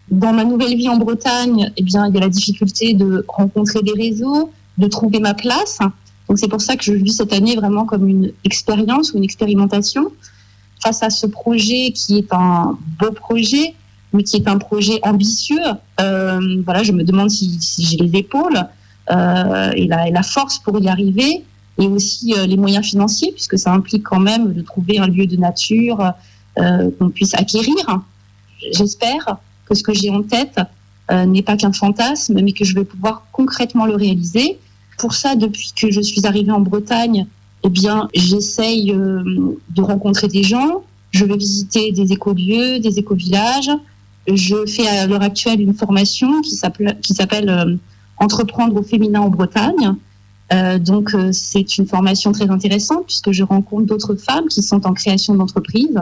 Dans ma nouvelle vie en Bretagne, eh bien, il y a la difficulté de rencontrer des réseaux, de trouver ma place. Donc c'est pour ça que je vis cette année vraiment comme une expérience ou une expérimentation face à ce projet qui est un beau projet, mais qui est un projet ambitieux. Euh, voilà, je me demande si, si j'ai les épaules euh, et, la, et la force pour y arriver et aussi euh, les moyens financiers, puisque ça implique quand même de trouver un lieu de nature euh, qu'on puisse acquérir. J'espère que ce que j'ai en tête euh, n'est pas qu'un fantasme, mais que je vais pouvoir concrètement le réaliser. Pour ça, depuis que je suis arrivée en Bretagne, eh bien, j'essaye de rencontrer des gens. Je vais visiter des écolieux, des écovillages. Je fais à l'heure actuelle une formation qui s'appelle Entreprendre au féminin en Bretagne. Euh, donc euh, c'est une formation très intéressante puisque je rencontre d'autres femmes qui sont en création d'entreprise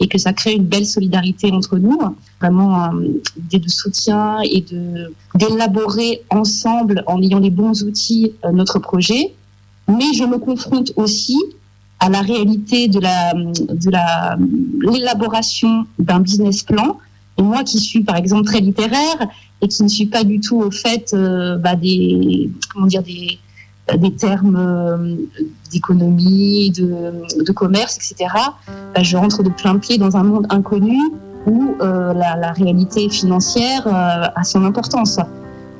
et que ça crée une belle solidarité entre nous, vraiment euh, des de soutien et de d'élaborer ensemble en ayant les bons outils euh, notre projet. Mais je me confronte aussi à la réalité de la de la l'élaboration d'un business plan. Et moi qui suis par exemple très littéraire et qui ne suis pas du tout au fait euh, bah, des comment dire des des termes euh, d'économie, de, de commerce, etc. Bah, je rentre de plein pied dans un monde inconnu où euh, la, la réalité financière euh, a son importance.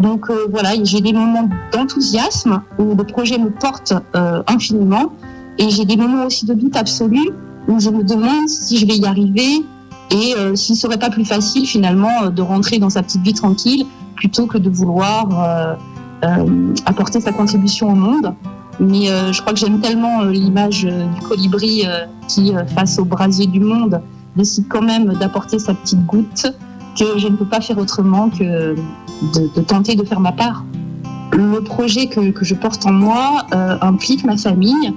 Donc euh, voilà, j'ai des moments d'enthousiasme où le projet me porte euh, infiniment et j'ai des moments aussi de doute absolu où je me demande si je vais y arriver et euh, s'il serait pas plus facile finalement de rentrer dans sa petite vie tranquille plutôt que de vouloir apporter sa contribution au monde. Mais euh, je crois que j'aime tellement euh, l'image euh, du colibri euh, qui, euh, face au brasier du monde, décide quand même d'apporter sa petite goutte, que je ne peux pas faire autrement que de, tenter de faire ma part. Le projet que, que je porte en moi euh, implique ma famille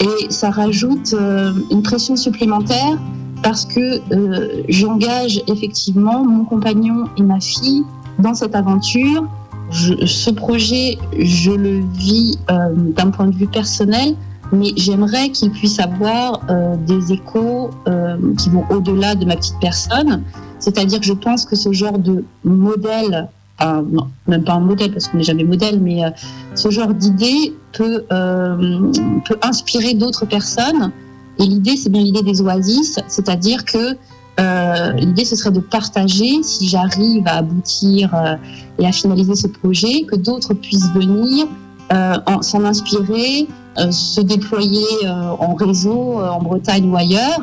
et ça rajoute euh, une pression supplémentaire parce que euh, j'engage effectivement mon compagnon et ma fille dans cette aventure. Je, ce projet, je le vis euh, d'un point de vue personnel, mais j'aimerais qu'il puisse avoir euh, des échos euh, qui vont au-delà de ma petite personne. C'est-à-dire que je pense que ce genre de modèle, euh, non, même pas un modèle parce qu'on n'est jamais modèle, mais euh, ce genre d'idée peut, euh, peut inspirer d'autres personnes. Et l'idée, c'est bien l'idée des oasis, c'est-à-dire que euh, l'idée, ce serait de partager, si j'arrive à aboutir euh, et à finaliser ce projet, que d'autres puissent venir euh, en- s'en inspirer, euh, se déployer euh, en réseau, euh, en Bretagne ou ailleurs.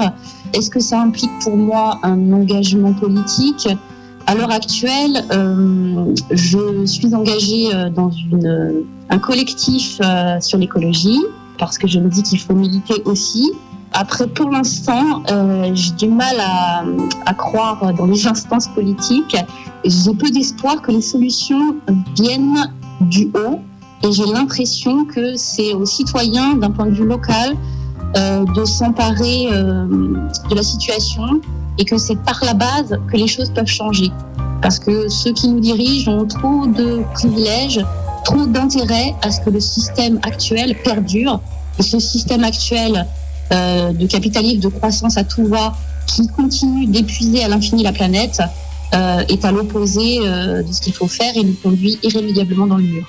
Est-ce que ça implique pour moi un engagement politique? À l'heure actuelle, je suis engagée dans une, un collectif sur l'écologie, parce que je me dis qu'il faut militer aussi. Après, pour l'instant, euh, j'ai du mal à, croire dans les instances politiques. J'ai peu d'espoir que les solutions viennent du haut. Et j'ai l'impression que c'est aux citoyens, d'un point de vue local, euh, de s'emparer euh, de la situation et que c'est par la base que les choses peuvent changer. parce que ceux qui nous dirigent ont trop de privilèges, trop d'intérêt à ce que le système actuel perdure. Et ce système actuel de capitalisme, de croissance à tout va, qui continue d'épuiser à l'infini la planète, euh, est à l'opposé euh, de ce qu'il faut faire et nous conduit irrémédiablement dans le mur.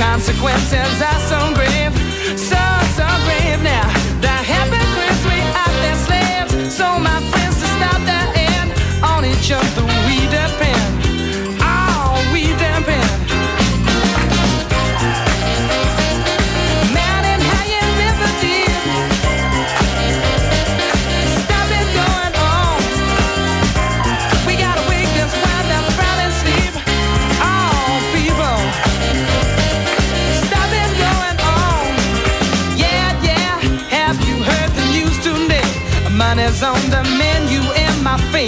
Consequences. Are so grave,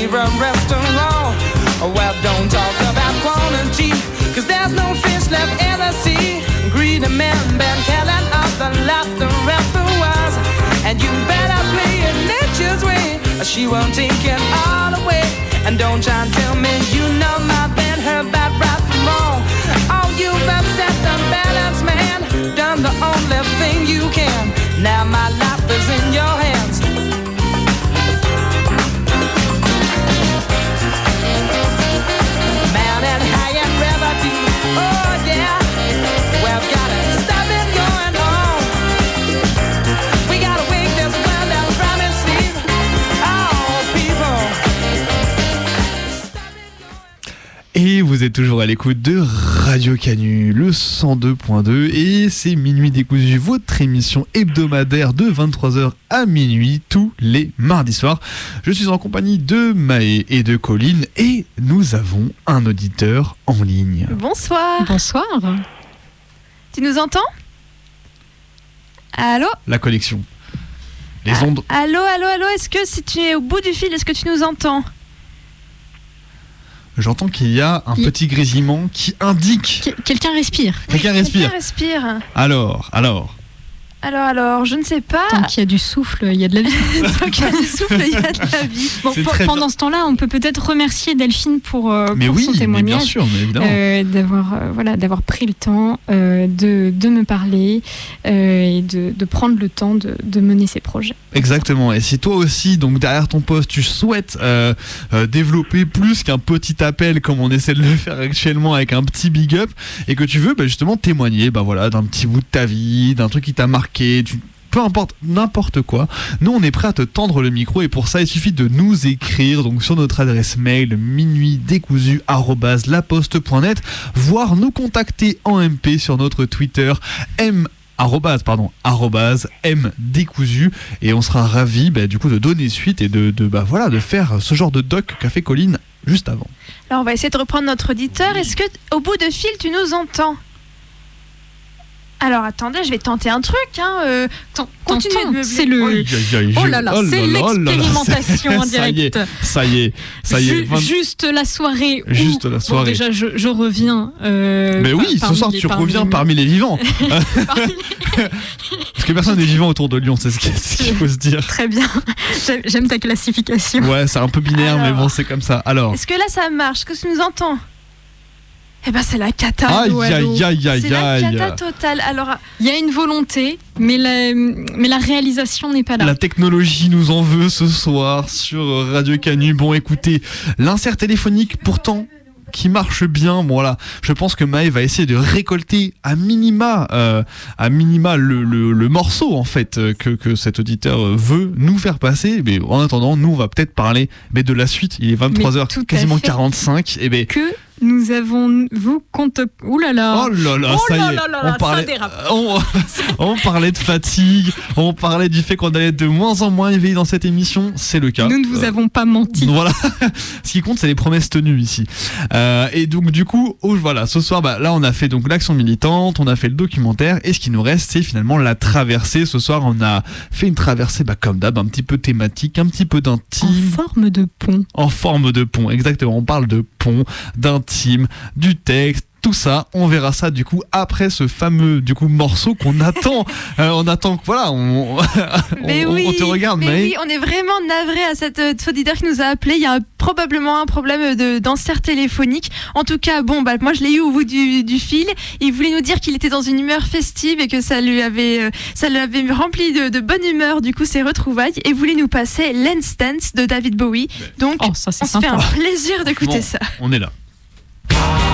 favorite restaurant. Well, don't talk about quantity, cause there's no fish left in the sea. Greedy men been telling of the laughter ever was. And you better play it nature's way, or she won't take it all away. And don't try and tell me you know my band, her bad right from wrong. Oh, you've upset the balance, man. Done the only thing you can. Now my life is in your hands. Vous êtes toujours à l'écoute de Radio Canu, le 102.2, et c'est Minuit décousu, votre émission hebdomadaire de 23h à minuit tous les mardis soirs. Je suis en compagnie de Maë et de Colline, et nous avons un auditeur en ligne. Bonsoir. Bonsoir. Tu nous entends? Allô? La connexion. Les Ah, ondes. Allô, allô, allô, est-ce que si tu es au bout du fil, est-ce que tu nous entends? J'entends qu'il y a un petit grésillement qui indique. Quelqu'un respire. Quelqu'un respire. Quelqu'un respire. Alors, alors. Alors, alors, je ne sais pas. Tant qu'il y a du souffle, il y a de la vie. Tant qu'il y a du souffle, il y a de la vie. Bon, pendant bien. ce temps-là, on peut peut-être remercier Delphine pour, euh, Mais pour oui, son mais témoignage. bien sûr, mais évidemment. Euh, d'avoir euh, voilà, d'avoir pris le temps euh, de, de me parler euh, et de, de prendre le temps de, de mener ses projets. Exactement. Et si toi aussi, donc derrière ton poste, tu souhaites euh, euh, développer plus qu'un petit appel comme on essaie de le faire actuellement avec un petit big up, et que tu veux bah, justement témoigner, bah voilà, d'un petit bout de ta vie, d'un truc qui t'a marqué, tu- peu importe, n'importe quoi. Nous, on est prêt à te tendre le micro et pour ça, il suffit de nous écrire donc sur notre adresse mail minuitdécousu@laposte.net, voire nous contacter en MP sur notre Twitter m pardon, m décousu et on sera ravi bah, du coup de donner suite et de, de bah, voilà de faire ce genre de doc qu'a fait Colline juste avant. Alors, on va essayer de reprendre notre auditeur. Est-ce que, au bout de fil, tu nous entends? Alors, attendez, je vais tenter un truc. Hein. euh, continuez de me c'est le- Oh là là, oh c'est l'expérimentation en ça y est, direct. Ça y est, ça y est. Juste la soirée. où- Juste la Bon, soirée. déjà, je, je reviens. euh, Mais oui, par- ce soir tu reviens parmi les vivants. Parce que personne n'est vivant autour de Lyon, c'est ce qu'il ce qu'il faut se dire. Très bien. J'aime- ta classification. Ouais, c'est un peu binaire, mais bon, c'est comme ça. Alors, Est-ce que là, ça marche? Est-ce que tu nous entends? Eh ben, c'est la cata. Aïe, aïe, aïe, aïe, C'est la cata totale. Alors, Il y a une volonté, mais la, mais la réalisation n'est pas là. La technologie nous en veut ce soir sur Radio Canu. Bon, écoutez, l'insert téléphonique pourtant qui marche bien. Bon, voilà, je pense que Maë va essayer de récolter à minima, euh, à minima le, le- le morceau en fait euh, que, que cet auditeur veut nous faire passer. Mais en attendant, nous on va peut-être parler mais de la suite. Il est Mais tout 23h à quasiment fait. 45. Et ben Que Nous avons vous compte. Ouh là là. Oh là là, Oh ça là y est. là on, parlait, ça on, on parlait de fatigue, on parlait du fait qu'on allait être de moins en moins éveillé dans cette émission. C'est le cas. Nous ne vous Euh, avons pas menti. Voilà, ce qui compte, c'est les promesses tenues ici. Euh, et donc du coup, oh, voilà, ce soir, bah, là, on a fait donc l'action militante, on a fait le documentaire, et ce qui nous reste, c'est finalement la traversée. Ce soir, on a fait une traversée, bah, comme d'hab, un petit peu thématique, un petit peu d'intime. En forme de pont. En forme de pont, exactement. On parle de pont, d'intime, du texte. Tout ça, on verra ça du coup après ce fameux du coup morceau qu'on attend. Euh, on attend que voilà, on, on, Mais on- oui, on te regarde, mais oui, on est vraiment navré à cet euh, auditeur qui nous a appelé. Il y a probablement un problème de d'insert téléphonique. En tout cas, bon, bah moi je l'ai eu au bout du, du fil. Il voulait nous dire qu'il était dans une humeur festive et que ça lui avait euh, ça l'avait rempli de, de bonne humeur. Du coup, ses retrouvailles et voulait nous passer Lens Dance de David Bowie. Donc, on se fait un plaisir d'écouter Bon, ça. On est là. Let's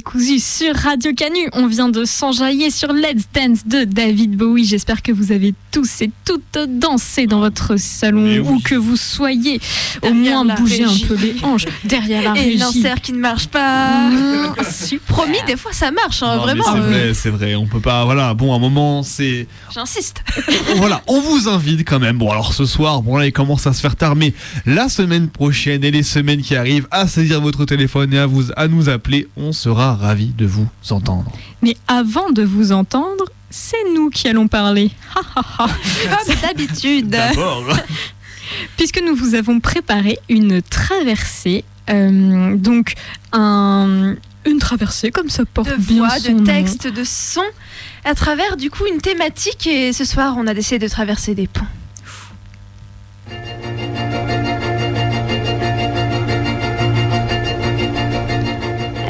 décousu sur Radio Canu. On vient de s'enjailler sur Let's Dance de David Bowie. J'espère que vous avez tous et toutes dansé dans votre salon où que vous soyez. Au Derrière moins bougez régie. un peu les hanches derrière la Et régie. qui ne marche pas. Mmh. Promis, des fois ça marche, hein, Non, vraiment. C'est euh, vrai, c'est vrai. On peut pas. Voilà. Bon, à un moment, c'est. J'insiste. voilà, on vous invite quand même. Bon, alors ce soir, bon là, il commence à se faire tard, mais la semaine prochaine et les semaines qui arrivent, à saisir votre téléphone et à vous à nous appeler. On sera ravis de vous entendre. Mais avant de vous entendre, c'est nous qui allons parler. Ha, ha, ha. Comme d'habitude. Puisque nous vous avons préparé une traversée, euh, donc un, une traversée comme ça porte de bien voix, son de nom. textes, de sons, à travers du coup une thématique. Et ce soir, on a décidé de traverser des ponts.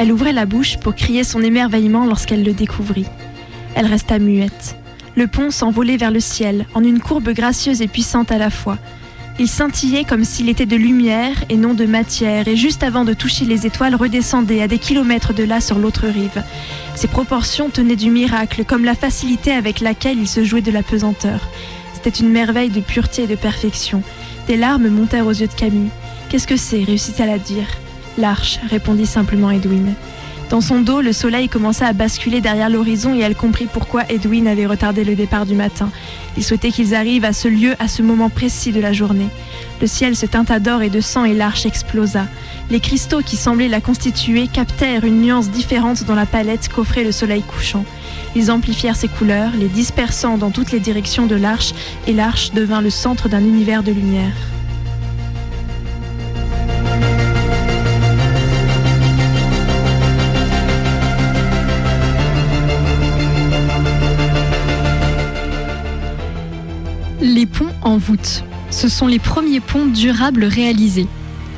Elle ouvrait la bouche pour crier son émerveillement lorsqu'elle le découvrit. Elle resta muette. Le pont s'envolait vers le ciel, en une courbe gracieuse et puissante à la fois. Il scintillait comme s'il était de lumière et non de matière, et juste avant de toucher les étoiles, redescendait à des kilomètres de là sur l'autre rive. Ses proportions tenaient du miracle, comme la facilité avec laquelle il se jouait de la pesanteur. C'était une merveille de pureté et de perfection. Des larmes montèrent aux yeux de Camille. Qu'est-ce que c'est? réussit-elle à dire. L'arche, répondit simplement Edwin. Dans son dos, le soleil commença à basculer derrière l'horizon et elle comprit pourquoi Edwin avait retardé le départ du matin. Il souhaitait qu'ils arrivent à ce lieu à ce moment précis de la journée. Le ciel se teinta d'or et de sang et l'arche explosa. Les cristaux qui semblaient la constituer captèrent une nuance différente dans la palette qu'offrait le soleil couchant. Ils amplifièrent ses couleurs, les dispersant dans toutes les directions de l'arche, et l'arche devint le centre d'un univers de lumière. En voûte. Ce sont les premiers ponts durables réalisés.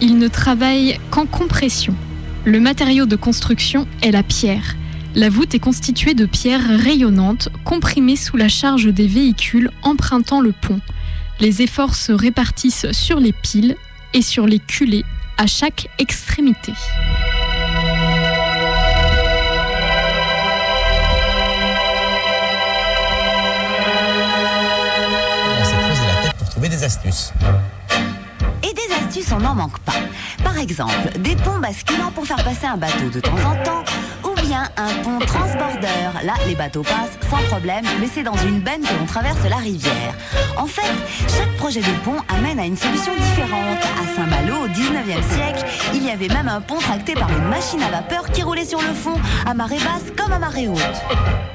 Ils ne travaillent qu'en compression. Le matériau de construction est la pierre. La voûte est constituée de pierres rayonnantes comprimées sous la charge des véhicules empruntant le pont. Les efforts se répartissent sur les piles et sur les culées à chaque extrémité. Astuces. Et des astuces, on n'en manque pas. Par exemple, des ponts basculants pour faire passer un bateau de temps en temps, ou bien un pont transbordeur. Là, les bateaux passent sans problème, mais c'est dans une benne que l'on traverse la rivière. En fait, chaque projet de pont amène à une solution différente. À Saint-Malo, au 19e siècle, il y avait même un pont tracté par une machine à vapeur qui roulait sur le fond, à marée basse comme à marée haute.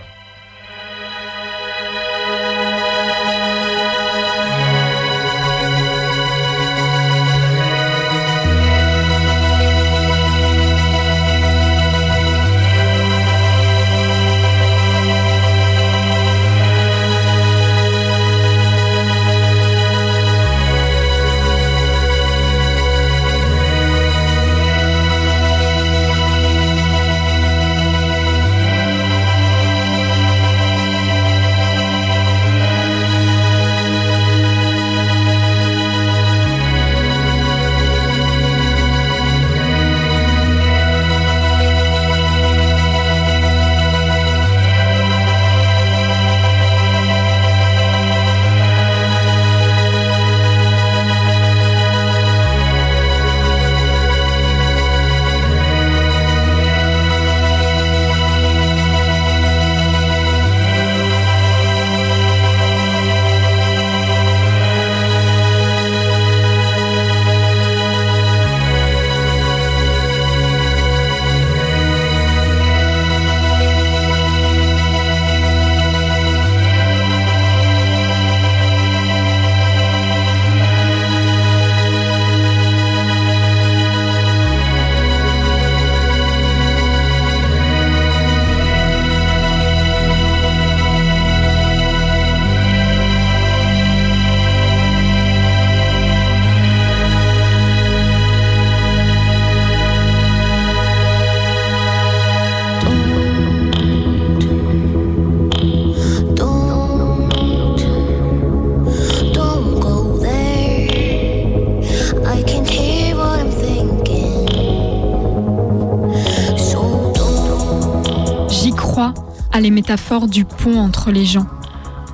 Métaphores du pont entre les gens.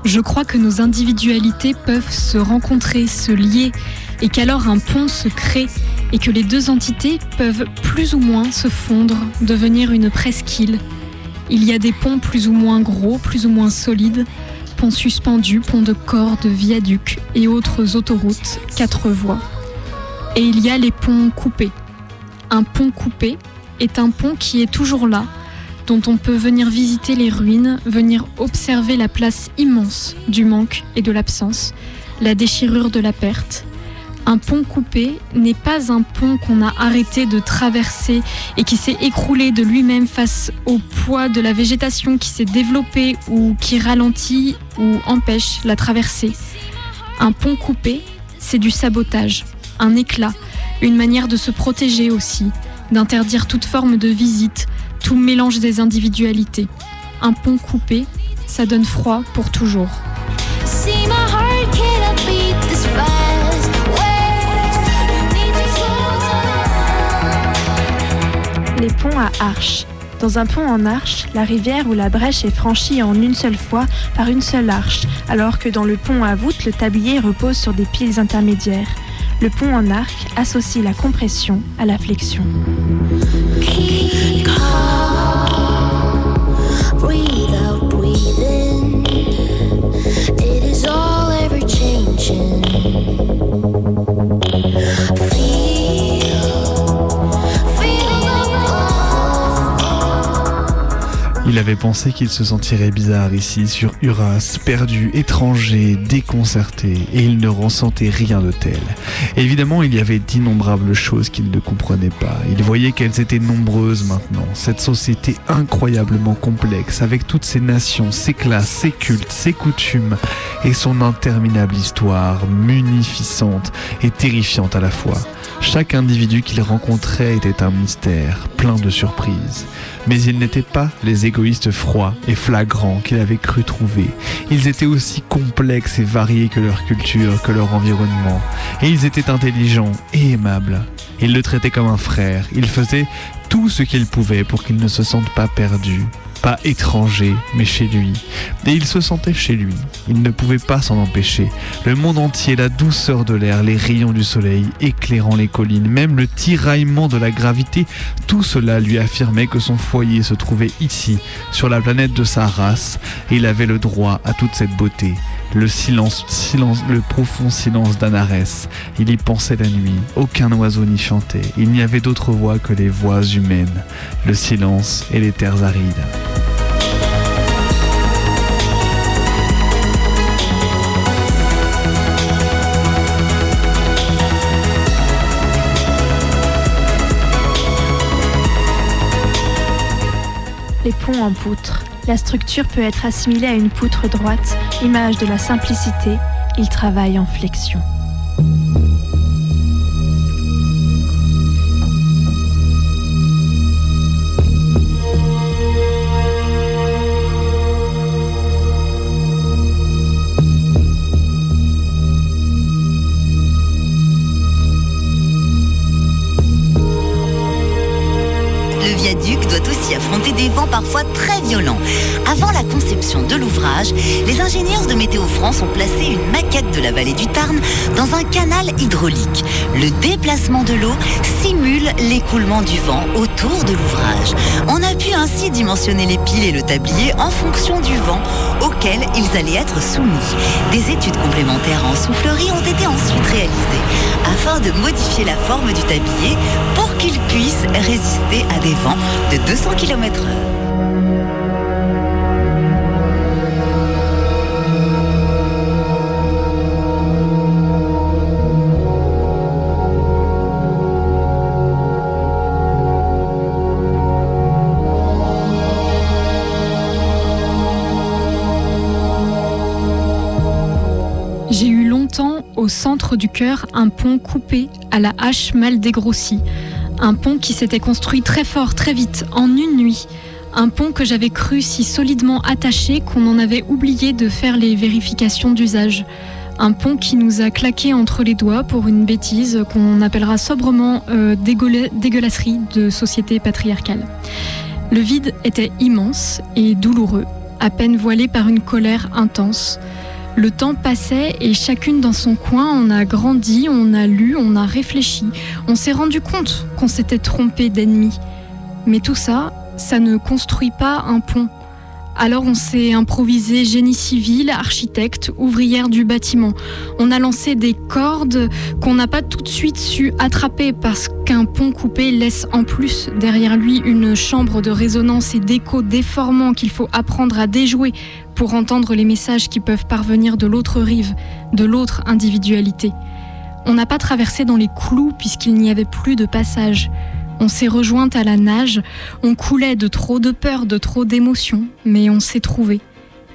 Je crois que nos individualités peuvent se rencontrer, se lier, et qu'alors un pont se crée, et que les deux entités peuvent plus ou moins se fondre, devenir une presqu'île. Il y a des ponts plus ou moins gros, plus ou moins solides, ponts suspendus, ponts de cordes, viaducs et autres autoroutes, quatre voies. Et il y a les ponts coupés. Un pont coupé est un pont qui est toujours là, dont on peut venir visiter les ruines, venir observer la place immense du manque et de l'absence, la déchirure de la perte. Un pont coupé n'est pas un pont qu'on a arrêté de traverser et qui s'est écroulé de lui-même face au poids de la végétation qui s'est développée ou qui ralentit ou empêche la traversée. Un pont coupé, c'est du sabotage, un éclat, une manière de se protéger aussi, d'interdire toute forme de visite, tout mélange des individualités. Un pont coupé, ça donne froid pour toujours. Les ponts à arches. Dans un pont en arche, la rivière ou la brèche est franchie en une seule fois par une seule arche, alors que dans le pont à voûte, le tablier repose sur des piles intermédiaires. Le pont en arc associe la compression à la flexion. Il avait pensé qu'il se sentirait bizarre ici, sur Uras, perdu, étranger, déconcerté, et il ne ressentait rien de tel. Évidemment, il y avait d'innombrables choses qu'il ne comprenait pas. Il voyait qu'elles étaient nombreuses maintenant, cette société incroyablement complexe, avec toutes ses nations, ses classes, ses cultes, ses coutumes, et son interminable histoire, munificente et terrifiante à la fois. Chaque individu qu'il rencontrait était un mystère, plein de surprises. Mais ils n'étaient pas les égoïstes froids et flagrants qu'il avait cru trouver. Ils étaient aussi complexes et variés que leur culture, que leur environnement. Et ils étaient intelligents et aimables. Il le traitait comme un frère. Il faisait tout ce qu'il pouvait pour qu'il ne se sente pas perdu, pas étranger, mais chez lui. Et il se sentait chez lui. Il ne pouvait pas s'en empêcher. Le monde entier, la douceur de l'air, les rayons du soleil éclairant les collines, même le tiraillement de la gravité, tout cela lui affirmait que son foyer se trouvait ici, sur la planète de sa race, et il avait le droit à toute cette beauté. Le silence, le profond silence d'Anarès. Il y pensait la nuit. Aucun oiseau n'y chantait. Il n'y avait d'autre voix que les voix humaines. Le silence et les terres arides. Les ponts en poutre. La structure peut être assimilée à une poutre droite, image de la simplicité. Il travaille en flexion. Vents parfois très violents. Avant la conception de l'ouvrage, les ingénieurs de Météo France ont placé une maquette de la vallée du Tarn dans un canal hydraulique. Le déplacement de l'eau simule l'écoulement du vent autour de l'ouvrage. On a pu ainsi dimensionner les piles et le tablier en fonction du vent auquel ils allaient être soumis. Des études complémentaires en soufflerie ont été ensuite réalisées afin de modifier la forme du tablier pour qu'il puisse résister à des vents de 200 km/h. J'ai eu longtemps au centre du cœur un pont coupé à la hache mal dégrossie. Un pont qui s'était construit très fort, très vite, en une nuit. Un pont que j'avais cru si solidement attaché qu'on en avait oublié de faire les vérifications d'usage. Un pont qui nous a claqué entre les doigts pour une bêtise qu'on appellera sobrement euh, dégueula- dégueulasserie de société patriarcale. Le vide était immense et douloureux, à peine voilé par une colère intense. Le temps passait et chacune dans son coin, on a grandi, on a lu, on a réfléchi, on s'est rendu compte qu'on s'était trompé d'ennemis. Mais tout ça, ça ne construit pas un pont. Alors on s'est improvisé génie civil, architecte, ouvrière du bâtiment. On a lancé des cordes qu'on n'a pas tout de suite su attraper parce qu'un pont coupé laisse en plus derrière lui une chambre de résonance et d'écho déformant qu'il faut apprendre à déjouer pour entendre les messages qui peuvent parvenir de l'autre rive, de l'autre individualité. On n'a pas traversé dans les clous puisqu'il n'y avait plus de passage. On s'est rejointe à la nage, on coulait de trop de peur, de trop d'émotions, mais on s'est trouvé.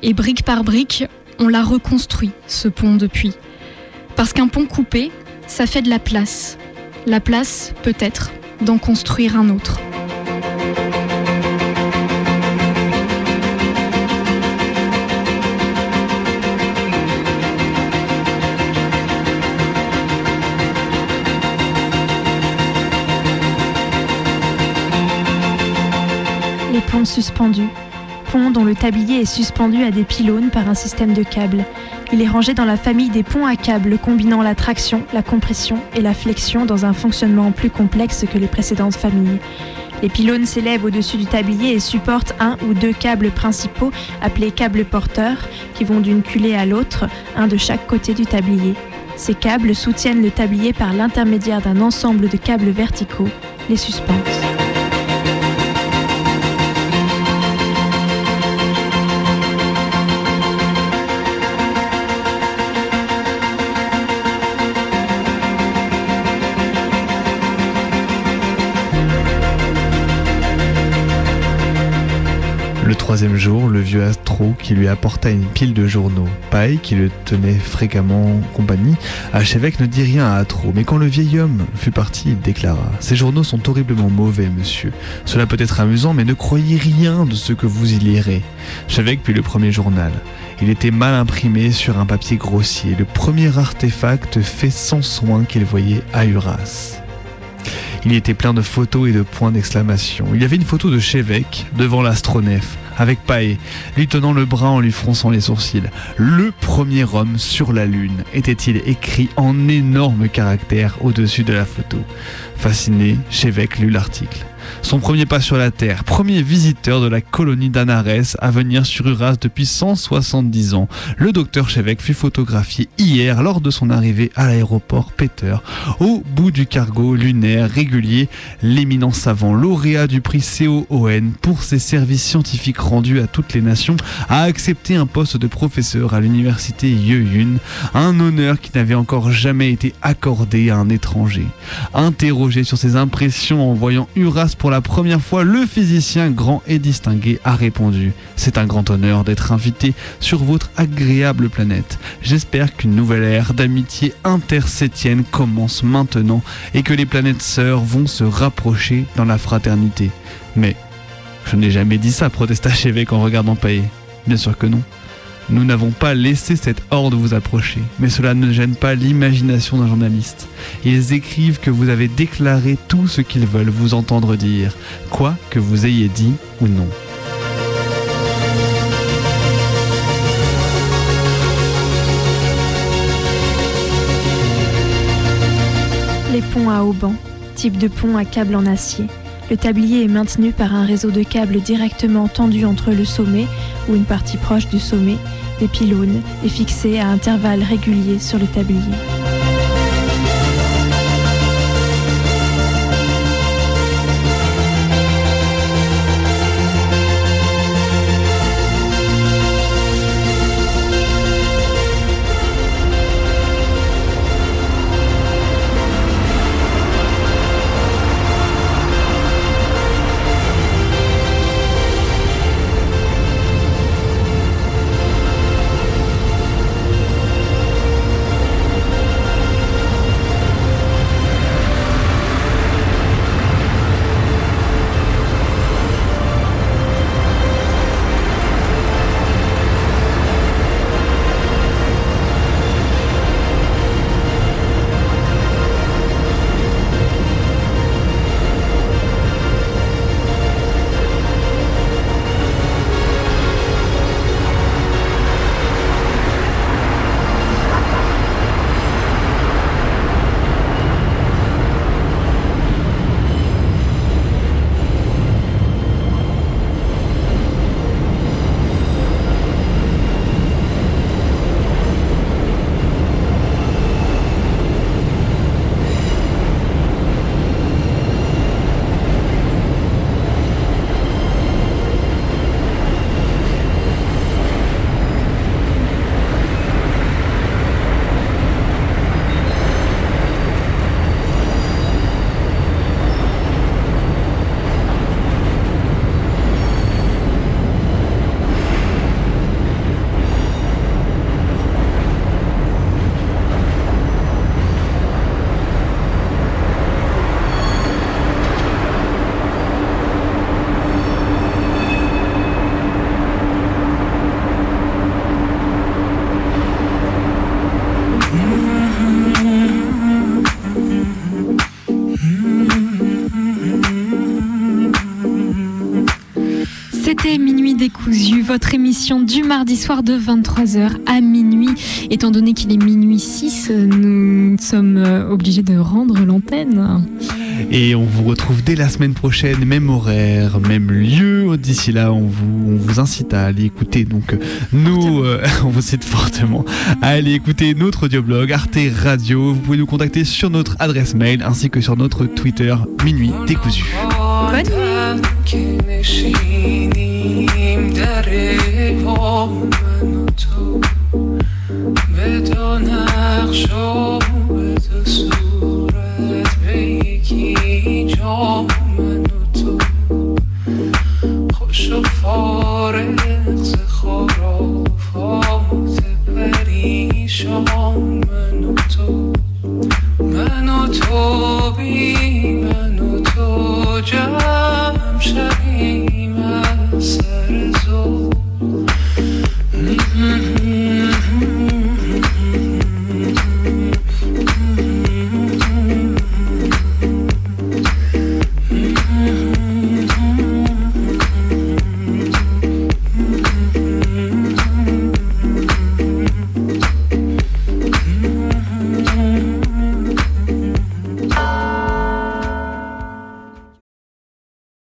Et brique par brique, on l'a reconstruit, ce pont depuis. Parce qu'un pont coupé, ça fait de la place. La place, peut-être, d'en construire un autre. Suspendus. Pont dont le tablier est suspendu à des pylônes par un système de câbles. Il est rangé dans la famille des ponts à câbles combinant la traction, la compression et la flexion dans un fonctionnement plus complexe que les précédentes familles. Les pylônes s'élèvent au-dessus du tablier et supportent un ou deux câbles principaux appelés câbles porteurs qui vont d'une culée à l'autre, un de chaque côté du tablier. Ces câbles soutiennent le tablier par l'intermédiaire d'un ensemble de câbles verticaux, les suspenses. Troisième jour, le vieux Astro qui lui apporta une pile de journaux. Paille, qui le tenait fréquemment en compagnie, Archevêque ne dit rien à Atro, mais quand le vieil homme fut parti, il déclara Ces journaux sont horriblement mauvais, monsieur. Cela peut être amusant, mais ne croyez rien de ce que vous y lirez. Archevêque puis le premier journal. Il était mal imprimé sur un papier grossier, le premier artefact fait sans soin qu'il voyait à Uras. Il était plein de photos et de points d'exclamation. Il y avait une photo de Chévêque devant l'astronef, avec Paé, lui tenant le bras en lui fronçant les sourcils. Le premier homme sur la Lune, était-il écrit en énormes caractères au-dessus de la photo. Fasciné, Chévêque lut l'article. Son premier pas sur la Terre, premier visiteur de la colonie d'Anares à venir sur Uras depuis 170 ans. Le docteur Chévêque fut photographié hier lors de son arrivée à l'aéroport Peter. Au bout du cargo lunaire régulier, l'éminent savant lauréat du prix COON pour ses services scientifiques rendus à toutes les nations a accepté un poste de professeur à l'université Yeyun, un honneur qui n'avait encore jamais été accordé à un étranger. Interrogé sur ses impressions en voyant Uras pour la première fois, le physicien grand et distingué a répondu C'est un grand honneur d'être invité sur votre agréable planète. J'espère qu'une nouvelle ère d'amitié intersétienne commence maintenant et que les planètes sœurs vont se rapprocher dans la fraternité. Mais je n'ai jamais dit ça, protesta Chévêque en regardant Paye. Bien sûr que non. Nous n'avons pas laissé cette horde vous approcher, mais cela ne gêne pas l'imagination d'un journaliste. Ils écrivent que vous avez déclaré tout ce qu'ils veulent vous entendre dire, quoi que vous ayez dit ou non. Les ponts à haubans, type de pont à câble en acier. Le tablier est maintenu par un réseau de câbles directement tendus entre le sommet, ou une partie proche du sommet, des pylônes, et fixés à intervalles réguliers sur le tablier. Votre émission du mardi soir de 23h à minuit. Étant donné qu'il est minuit 6, nous sommes euh, obligés de rendre l'antenne. Et on vous retrouve dès la semaine prochaine, même horaire, même lieu. D'ici là, on vous, on vous incite à aller écouter. Donc, nous, euh, on vous cite fortement à aller écouter notre audioblog Arte Radio. Vous pouvez nous contacter sur notre adresse mail ainsi que sur notre Twitter Minuit décousu. Bonne داری با من و تو به دو نقش و به دو صورت به یکی جا من و تو خوش و فارغ ز خرافات پریشان من و تو من و تو.